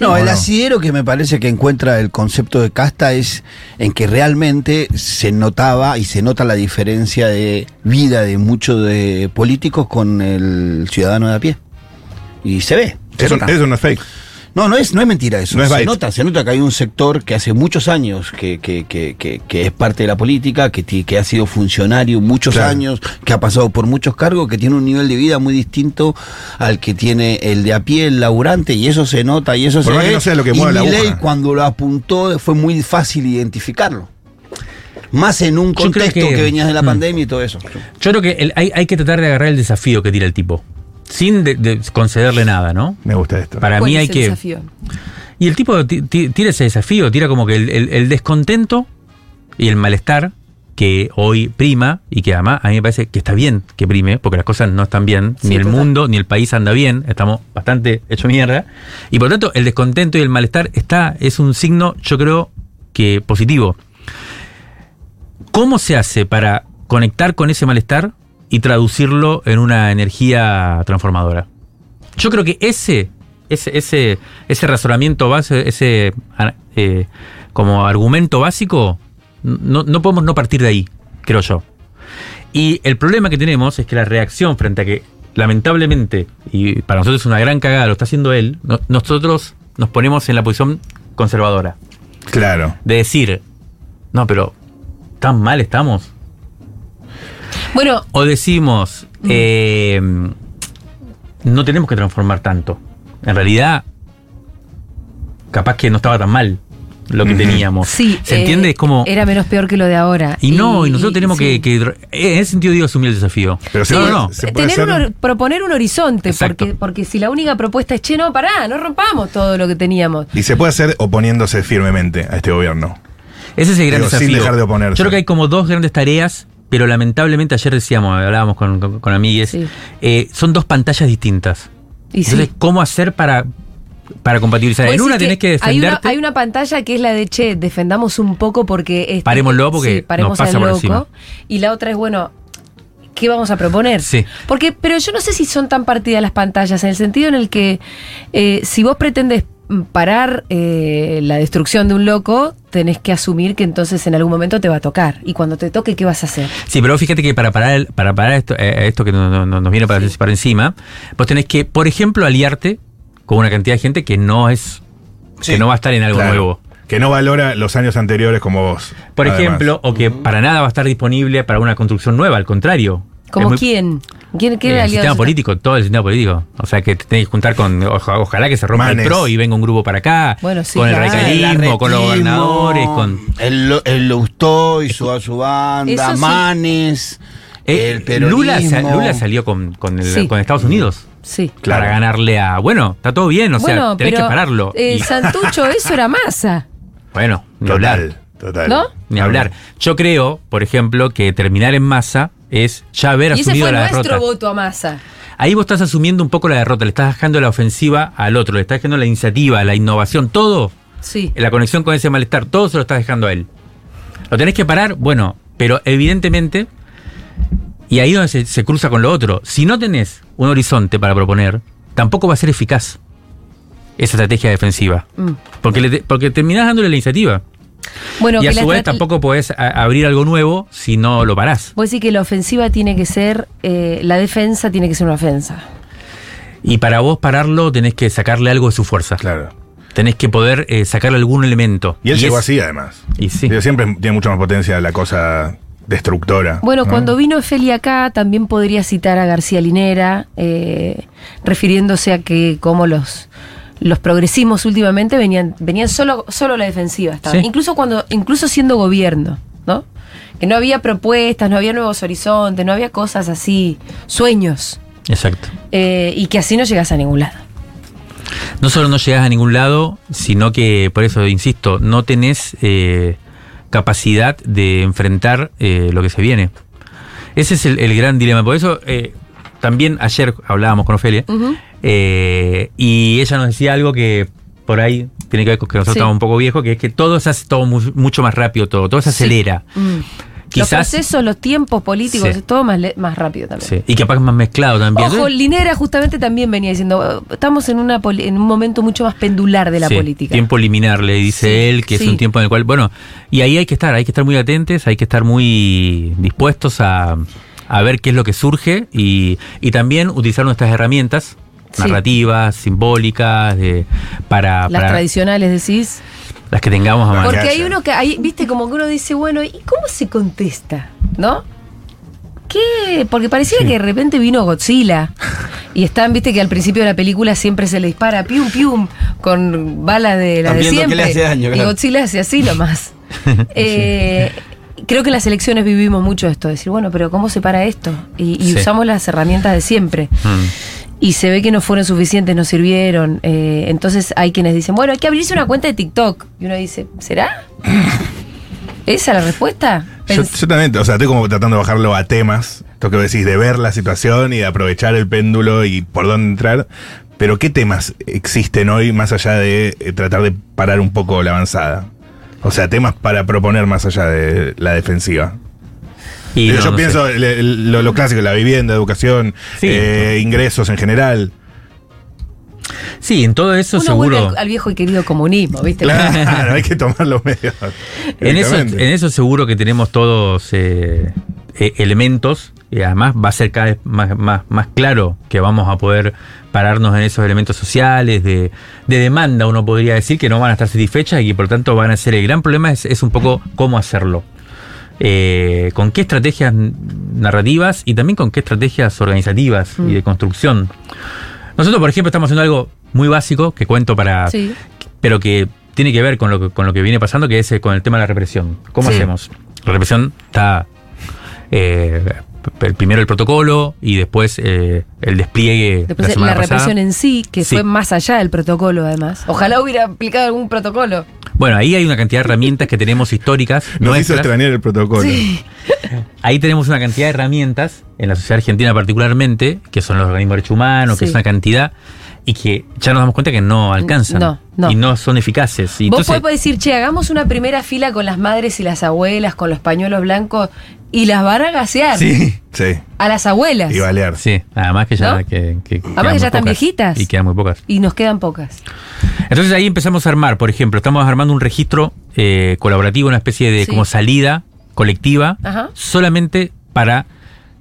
[SPEAKER 13] No,
[SPEAKER 12] ¿O
[SPEAKER 13] el
[SPEAKER 12] no?
[SPEAKER 13] asidero que me parece que encuentra el concepto de casta es en que realmente se notaba y se nota la diferencia de vida de muchos de políticos con el ciudadano de a pie. Y se ve.
[SPEAKER 12] Eso,
[SPEAKER 13] nota.
[SPEAKER 12] eso no es fake.
[SPEAKER 13] No, no es, no es mentira eso.
[SPEAKER 12] No es
[SPEAKER 13] se
[SPEAKER 12] byte.
[SPEAKER 13] nota, se nota que hay un sector que hace muchos años que, que, que, que, que es parte de la política, que, que ha sido funcionario muchos
[SPEAKER 12] Claro.
[SPEAKER 13] años, que ha pasado por muchos cargos, que tiene un nivel de vida muy distinto al que tiene el de a pie, el laburante, y eso se nota y eso
[SPEAKER 12] Por
[SPEAKER 13] se
[SPEAKER 12] más
[SPEAKER 13] ve.
[SPEAKER 12] que no sea lo que
[SPEAKER 13] y
[SPEAKER 12] mueve la
[SPEAKER 13] Milei,
[SPEAKER 12] aguja.
[SPEAKER 13] cuando lo apuntó fue muy fácil identificarlo. Más en un contexto que,
[SPEAKER 4] que-
[SPEAKER 13] venías de la
[SPEAKER 4] Mm.
[SPEAKER 13] pandemia y todo eso.
[SPEAKER 4] Yo creo que el- hay, hay que tratar de agarrar el desafío que tira el tipo, sin de- de concederle nada, ¿no?
[SPEAKER 12] Me gusta esto.
[SPEAKER 4] Para
[SPEAKER 2] ¿Cuál
[SPEAKER 4] mí
[SPEAKER 2] es
[SPEAKER 4] hay
[SPEAKER 2] el
[SPEAKER 4] que...
[SPEAKER 2] desafío?
[SPEAKER 4] Y el tipo ti- ti- tira ese desafío, tira como que el, el- el descontento y el malestar que hoy prima y que además a mí me parece que está bien que prime, porque las cosas no están bien,
[SPEAKER 2] Sí,
[SPEAKER 4] ni el
[SPEAKER 2] total.
[SPEAKER 4] mundo ni el país anda bien, estamos bastante hecho mierda. Y por lo tanto, el descontento y el malestar está, es un signo, yo creo, que positivo. ¿Cómo se hace para conectar con ese malestar y traducirlo en una energía transformadora? Yo creo que ese, ese, ese, ese razonamiento base, ese ah, eh, como argumento básico, no, no podemos no partir de ahí, creo yo. Y el problema que tenemos es que la reacción frente a que, lamentablemente, y para nosotros es una gran cagada, lo está haciendo él, no- nosotros nos ponemos en la posición conservadora.
[SPEAKER 12] Claro.
[SPEAKER 4] De decir, no, pero tan mal estamos.
[SPEAKER 2] Bueno,
[SPEAKER 4] O decimos, eh, no tenemos que transformar tanto. En realidad, capaz que no estaba tan mal lo que teníamos.
[SPEAKER 2] sí.
[SPEAKER 4] ¿Se
[SPEAKER 2] eh,
[SPEAKER 4] entiende? Es como...
[SPEAKER 2] Era menos peor que lo de ahora.
[SPEAKER 4] Y no, y nosotros
[SPEAKER 2] y-
[SPEAKER 4] tenemos
[SPEAKER 2] sí.
[SPEAKER 4] que, que- En ese sentido digo asumir el desafío.
[SPEAKER 12] Pero
[SPEAKER 2] Sí,
[SPEAKER 4] no, no, no.
[SPEAKER 12] se puede
[SPEAKER 2] Tener un
[SPEAKER 12] hacer-
[SPEAKER 2] hor- proponer un horizonte,
[SPEAKER 4] Exacto.
[SPEAKER 2] porque, porque si la única propuesta es, che, no, pará, no rompamos todo lo que teníamos.
[SPEAKER 12] Y se puede hacer oponiéndose firmemente a este gobierno.
[SPEAKER 4] Ese es el gran
[SPEAKER 12] Digo, sin
[SPEAKER 4] desafío.
[SPEAKER 12] dejar de oponerse.
[SPEAKER 4] Yo creo que hay como dos grandes tareas, pero lamentablemente ayer decíamos, hablábamos con, con, con amigues,
[SPEAKER 2] Sí.
[SPEAKER 4] eh, son dos pantallas distintas.
[SPEAKER 2] Y sí.
[SPEAKER 4] Entonces, ¿cómo hacer para, para compatibilizar? En una tenés que
[SPEAKER 2] hay una,
[SPEAKER 4] defenderte.
[SPEAKER 2] hay una pantalla que es la de, che, defendamos un poco porque... este-
[SPEAKER 4] Parémoslo porque
[SPEAKER 2] sí, paremos
[SPEAKER 4] nos pasa
[SPEAKER 2] al
[SPEAKER 4] por
[SPEAKER 2] loco.
[SPEAKER 4] encima.
[SPEAKER 2] Y la otra es, bueno, ¿qué vamos a proponer?
[SPEAKER 4] Sí.
[SPEAKER 2] Porque, pero yo no sé si son tan partidas las pantallas, en el sentido en el que eh, si vos pretendes parar eh, la destrucción de un loco, tenés que asumir que entonces en algún momento te va a tocar. Y cuando te toque, ¿qué vas a hacer?
[SPEAKER 4] Sí, pero fíjate que para parar, el- para parar esto, eh, esto que no- no- no- nos viene para, para encima, vos tenés que, por ejemplo, aliarte con una cantidad de gente que no es, que no va a estar en algo
[SPEAKER 12] Claro.
[SPEAKER 4] nuevo.
[SPEAKER 12] Que no valora los años anteriores como vos.
[SPEAKER 4] Por
[SPEAKER 12] además.
[SPEAKER 4] ejemplo, o que para nada va a estar disponible para una construcción nueva, al contrario.
[SPEAKER 2] ¿Como
[SPEAKER 4] muy-
[SPEAKER 2] quién? ¿Quién, qué
[SPEAKER 4] Eh, el sistema político, todo el sistema político. O sea, que te tenés que juntar con. oja- ojalá que se rompa
[SPEAKER 12] Manes.
[SPEAKER 4] el PRO y venga un grupo para acá.
[SPEAKER 2] Bueno, sí,
[SPEAKER 4] con el radicalismo, con los gobernadores, con.
[SPEAKER 13] El, el Leustoy, su, su banda,
[SPEAKER 2] sí.
[SPEAKER 13] Manes,
[SPEAKER 4] Eh,
[SPEAKER 13] el.
[SPEAKER 4] Lula, Lula salió con, con, el-
[SPEAKER 2] Sí.
[SPEAKER 4] con Estados Unidos.
[SPEAKER 2] Sí.
[SPEAKER 12] Claro.
[SPEAKER 4] Para ganarle a. Bueno, está todo bien, o sea, tenés
[SPEAKER 2] pero
[SPEAKER 4] que pararlo.
[SPEAKER 2] eh,
[SPEAKER 4] Y-
[SPEAKER 2] Santucho, eso era masa.
[SPEAKER 4] bueno, ni hablar.
[SPEAKER 12] Total. Total.
[SPEAKER 2] ¿No?
[SPEAKER 4] Ni hablar. Yo creo, por ejemplo, que terminar en masa es ya haber
[SPEAKER 2] Y ese
[SPEAKER 4] asumido
[SPEAKER 2] fue
[SPEAKER 4] la
[SPEAKER 2] nuestro
[SPEAKER 4] derrota.
[SPEAKER 2] voto a masa.
[SPEAKER 4] Ahí vos estás asumiendo un poco la derrota, le estás dejando la ofensiva al otro, le estás dejando la iniciativa, la innovación, todo,
[SPEAKER 2] Sí.
[SPEAKER 4] la conexión con ese malestar, todo se lo estás dejando a él. ¿Lo tenés que parar? Bueno, pero evidentemente, y ahí donde se, se cruza con lo otro, si no tenés un horizonte para proponer, tampoco va a ser eficaz esa estrategia defensiva.
[SPEAKER 2] Mm.
[SPEAKER 4] Porque, le porque terminás dándole la iniciativa.
[SPEAKER 2] Bueno,
[SPEAKER 4] y a su vez tampoco podés abrir algo nuevo si no lo parás.
[SPEAKER 2] Vos decís que la ofensiva tiene que ser, eh, la defensa tiene que ser una ofensa.
[SPEAKER 4] Y para vos pararlo tenés que sacarle algo de su fuerza.
[SPEAKER 12] Claro.
[SPEAKER 4] Tenés que poder eh, sacarle algún elemento.
[SPEAKER 12] Y él llegó
[SPEAKER 4] es-
[SPEAKER 12] así, además.
[SPEAKER 4] Y sí.
[SPEAKER 12] Digo, siempre tiene mucha más potencia la cosa destructora.
[SPEAKER 2] Bueno,
[SPEAKER 12] ¿no?
[SPEAKER 2] cuando vino Feli acá, también podría citar a García Linera, eh, refiriéndose a que como los, los progresismos últimamente venían, venían solo, solo a la defensiva. estaban.
[SPEAKER 4] Sí.
[SPEAKER 2] Incluso cuando, incluso siendo gobierno, ¿no? Que no había propuestas, no había nuevos horizontes, no había cosas así, sueños.
[SPEAKER 4] Exacto.
[SPEAKER 2] eh, y que así no llegas a ningún lado.
[SPEAKER 4] No solo no llegás a ningún lado, sino que, por eso insisto, no tenés eh, capacidad de enfrentar eh, lo que se viene. Ese es el, el gran dilema. Por eso, también ayer hablábamos con Ofelia, eh, y ella nos decía algo que por ahí tiene que ver con que nosotros
[SPEAKER 2] Sí.
[SPEAKER 4] estamos un poco viejos, que es que todo se hace todo mu- mucho más rápido, todo, todo se
[SPEAKER 2] Sí.
[SPEAKER 4] acelera.
[SPEAKER 2] Mm. los
[SPEAKER 4] Quizás-
[SPEAKER 2] procesos, los tiempos políticos,
[SPEAKER 4] Sí.
[SPEAKER 2] todo más, más rápido también.
[SPEAKER 4] Sí, Y capaz es más mezclado también.
[SPEAKER 2] Ojo, Linera justamente también venía diciendo, "Eh, estamos en, una en un momento mucho más pendular de la
[SPEAKER 4] Sí,
[SPEAKER 2] política.
[SPEAKER 4] Tiempo liminar, le dice él, que es un tiempo en el cual, bueno, y ahí hay que estar, hay que estar muy atentos, hay que estar muy dispuestos a, a ver qué es lo que surge y, y también utilizar nuestras herramientas
[SPEAKER 2] Sí.
[SPEAKER 4] narrativas, simbólicas, de, para,
[SPEAKER 2] Las
[SPEAKER 4] para
[SPEAKER 2] tradicionales decís.
[SPEAKER 4] las que tengamos a mano.
[SPEAKER 2] Porque hay uno que, hay, viste, como que uno dice, bueno, ¿y cómo se contesta? ¿No? ¿Qué? Porque parecía que de repente vino Godzilla. Y están, viste, que al principio de la película siempre se le dispara pium pium con balas de la de siempre.
[SPEAKER 13] le hace daño,
[SPEAKER 2] Y
[SPEAKER 13] claro.
[SPEAKER 2] Godzilla hace así nomás. Eh, Creo que en las elecciones vivimos mucho esto, decir, bueno, pero ¿cómo se para esto? Y, y
[SPEAKER 4] Sí.
[SPEAKER 2] usamos las herramientas de siempre.
[SPEAKER 4] Mm.
[SPEAKER 2] Y se ve que no fueron suficientes, no sirvieron. Eh, entonces hay quienes dicen, bueno, hay que abrirse una cuenta de TikTok. Y uno dice, ¿será? ¿Esa la respuesta?
[SPEAKER 12] Yo, también, o sea, estoy como tratando de bajarlo a temas, que decís, de ver la situación y de aprovechar el péndulo y por dónde entrar. Pero ¿qué temas existen hoy más allá de eh, tratar de parar un poco la avanzada? O sea, temas para proponer más allá de la defensiva.
[SPEAKER 4] Y
[SPEAKER 12] yo
[SPEAKER 4] no
[SPEAKER 12] pienso
[SPEAKER 4] sé.
[SPEAKER 12] el- el- lo, lo clásico, la vivienda, educación,
[SPEAKER 4] Sí.
[SPEAKER 12] eh, ingresos en general.
[SPEAKER 4] Sí, en todo eso
[SPEAKER 2] uno vuelve
[SPEAKER 4] seguro.
[SPEAKER 2] al, al viejo y querido comunismo, ¿viste?
[SPEAKER 12] Claro, hay que tomar los medios.
[SPEAKER 4] En eso,
[SPEAKER 12] directamente.
[SPEAKER 4] en eso seguro que tenemos todos eh, eh, elementos y además va a ser cada vez más, más, más claro que vamos a poder pararnos en esos elementos sociales de, de demanda, uno podría decir, que no van a estar satisfechas y que por tanto van a ser el gran problema es, es un poco cómo hacerlo. Eh, con qué estrategias narrativas y también con qué estrategias organizativas y de construcción. Nosotros, por ejemplo, estamos haciendo algo muy básico que cuento para
[SPEAKER 2] Sí.
[SPEAKER 4] pero que tiene que ver con lo que, con lo que viene pasando, que es eh, con el tema de la represión. ¿Cómo
[SPEAKER 2] Sí.
[SPEAKER 4] hacemos? La represión está eh, primero el protocolo y después eh, el despliegue
[SPEAKER 2] Después
[SPEAKER 4] la
[SPEAKER 2] la,
[SPEAKER 4] semana pasada.
[SPEAKER 2] represión en sí, que
[SPEAKER 4] Sí.
[SPEAKER 2] fue más allá del protocolo, además. Ojalá hubiera aplicado algún protocolo.
[SPEAKER 4] Bueno, ahí hay una cantidad de herramientas que tenemos históricas.
[SPEAKER 12] Nos hizo extrañar el protocolo.
[SPEAKER 2] Sí.
[SPEAKER 4] Ahí tenemos una cantidad de herramientas, en la sociedad argentina particularmente, que son los organismos de derechos humanos, que es una cantidad, y que ya nos damos cuenta que no alcanzan.
[SPEAKER 2] No, no.
[SPEAKER 4] Y no son eficaces. Y
[SPEAKER 2] Vos
[SPEAKER 4] entonces,
[SPEAKER 2] podés decir, che, hagamos una primera fila con las madres y las abuelas, con los pañuelos blancos, y las van a gasear.
[SPEAKER 4] Sí.
[SPEAKER 12] Sí.
[SPEAKER 2] A las abuelas.
[SPEAKER 12] Y balear.
[SPEAKER 4] Sí, además que ya,
[SPEAKER 2] ¿No?
[SPEAKER 4] que, que quedan
[SPEAKER 2] que ya están
[SPEAKER 4] pocas.
[SPEAKER 2] viejitas.
[SPEAKER 4] Y quedan muy pocas.
[SPEAKER 2] Y nos quedan pocas.
[SPEAKER 4] Entonces ahí empezamos a armar, por ejemplo, estamos armando un registro eh, colaborativo, una especie de
[SPEAKER 2] Sí.
[SPEAKER 4] como salida colectiva,
[SPEAKER 2] Ajá.
[SPEAKER 4] solamente para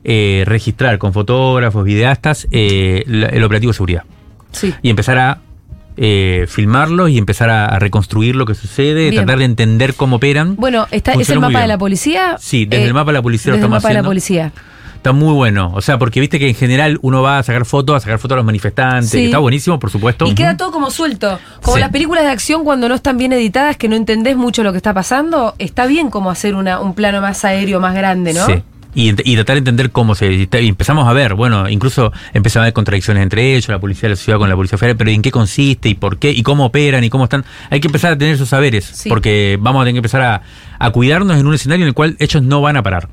[SPEAKER 4] eh, registrar con fotógrafos, videastas, eh, el operativo de seguridad.
[SPEAKER 2] Sí.
[SPEAKER 4] Y empezar a eh, filmarlos y empezar a, a reconstruir lo que sucede,
[SPEAKER 2] Bien.
[SPEAKER 4] tratar de entender cómo operan.
[SPEAKER 2] Bueno, está, ¿es el
[SPEAKER 4] Funcionó muy
[SPEAKER 2] mapa de la policía?
[SPEAKER 4] Sí, desde
[SPEAKER 2] Eh,
[SPEAKER 4] el mapa de la policía lo
[SPEAKER 2] desde el
[SPEAKER 4] estamos
[SPEAKER 2] mapa de la
[SPEAKER 4] haciendo.
[SPEAKER 2] policía.
[SPEAKER 4] Está muy bueno. O sea, porque viste que en general uno va a sacar fotos, a sacar fotos a los manifestantes,
[SPEAKER 2] Sí.
[SPEAKER 4] que está buenísimo, por supuesto.
[SPEAKER 2] Y queda todo como suelto. Como
[SPEAKER 4] Sí.
[SPEAKER 2] las películas de acción cuando no están bien editadas, que no entendés mucho lo que está pasando, está bien como hacer una, un plano más aéreo, más grande, ¿no?
[SPEAKER 4] Sí. Y, tratar de entender cómo se. y empezamos a ver, bueno, incluso empezamos a ver contradicciones entre ellos, la policía de la ciudad con la policía federal, pero ¿en qué consiste y por qué y cómo operan y cómo están? Hay que empezar a tener esos saberes,
[SPEAKER 2] Sí.
[SPEAKER 4] porque vamos a tener que empezar a, a cuidarnos en un escenario en el cual ellos no van a parar.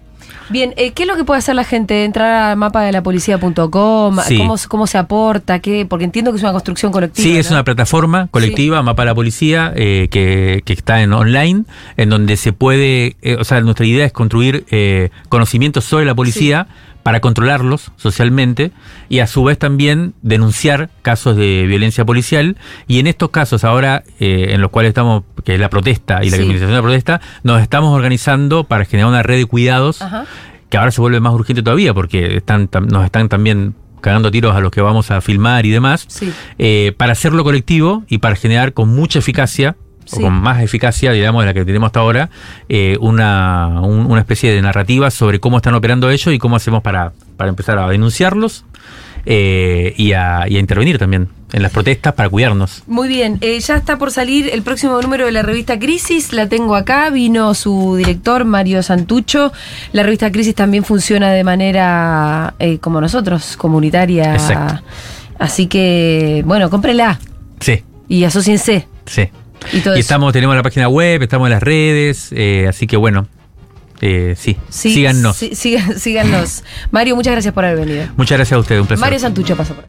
[SPEAKER 2] Bien, eh, ¿qué es lo que puede hacer la gente? Entrar al mapa de la policía.com,
[SPEAKER 4] Sí.
[SPEAKER 2] ¿cómo, ¿cómo se aporta? ¿Qué? Porque entiendo que es una construcción colectiva.
[SPEAKER 4] Sí, es
[SPEAKER 2] ¿no?
[SPEAKER 4] una plataforma colectiva, Mapa la Policía, eh, que, que está en online, en donde se puede, eh, o sea, nuestra idea es construir eh, conocimientos sobre la policía para controlarlos socialmente y a su vez también denunciar casos de violencia policial y en estos casos ahora eh, en los cuales estamos, que es la protesta y la
[SPEAKER 2] Sí.
[SPEAKER 4] criminalización de la protesta, nos estamos organizando para generar una red de cuidados
[SPEAKER 2] Ajá.
[SPEAKER 4] que ahora se vuelve más urgente todavía porque están, tam- nos están también cagando tiros a los que vamos a filmar y demás,
[SPEAKER 2] Sí.
[SPEAKER 4] eh, para hacerlo colectivo y para generar con mucha eficacia,
[SPEAKER 2] Sí.
[SPEAKER 4] o con más eficacia, digamos, de la que tenemos hasta ahora, eh, una, un- una especie de narrativa sobre cómo están operando ellos y cómo hacemos para, para empezar a denunciarlos eh, y, a, y a intervenir también en las protestas para cuidarnos.
[SPEAKER 2] Muy bien, eh, ya está por salir el próximo número de la revista Crisis, la tengo acá, vino su director Mario Santucho. La revista Crisis también funciona de manera eh, como nosotros, comunitaria.
[SPEAKER 4] Exacto.
[SPEAKER 2] Así que, bueno, cómprela
[SPEAKER 4] Sí,
[SPEAKER 2] y asociense.
[SPEAKER 4] sí.
[SPEAKER 2] Y todo
[SPEAKER 4] Y
[SPEAKER 2] eso.
[SPEAKER 4] estamos, tenemos la página web, estamos en las redes, eh, así que bueno, eh, sí,
[SPEAKER 2] Sí,
[SPEAKER 4] síganos.
[SPEAKER 2] sí, síganos. Mario, muchas gracias por haber venido.
[SPEAKER 4] Muchas gracias a ustedes, un placer.
[SPEAKER 2] Mario Santucho pasó por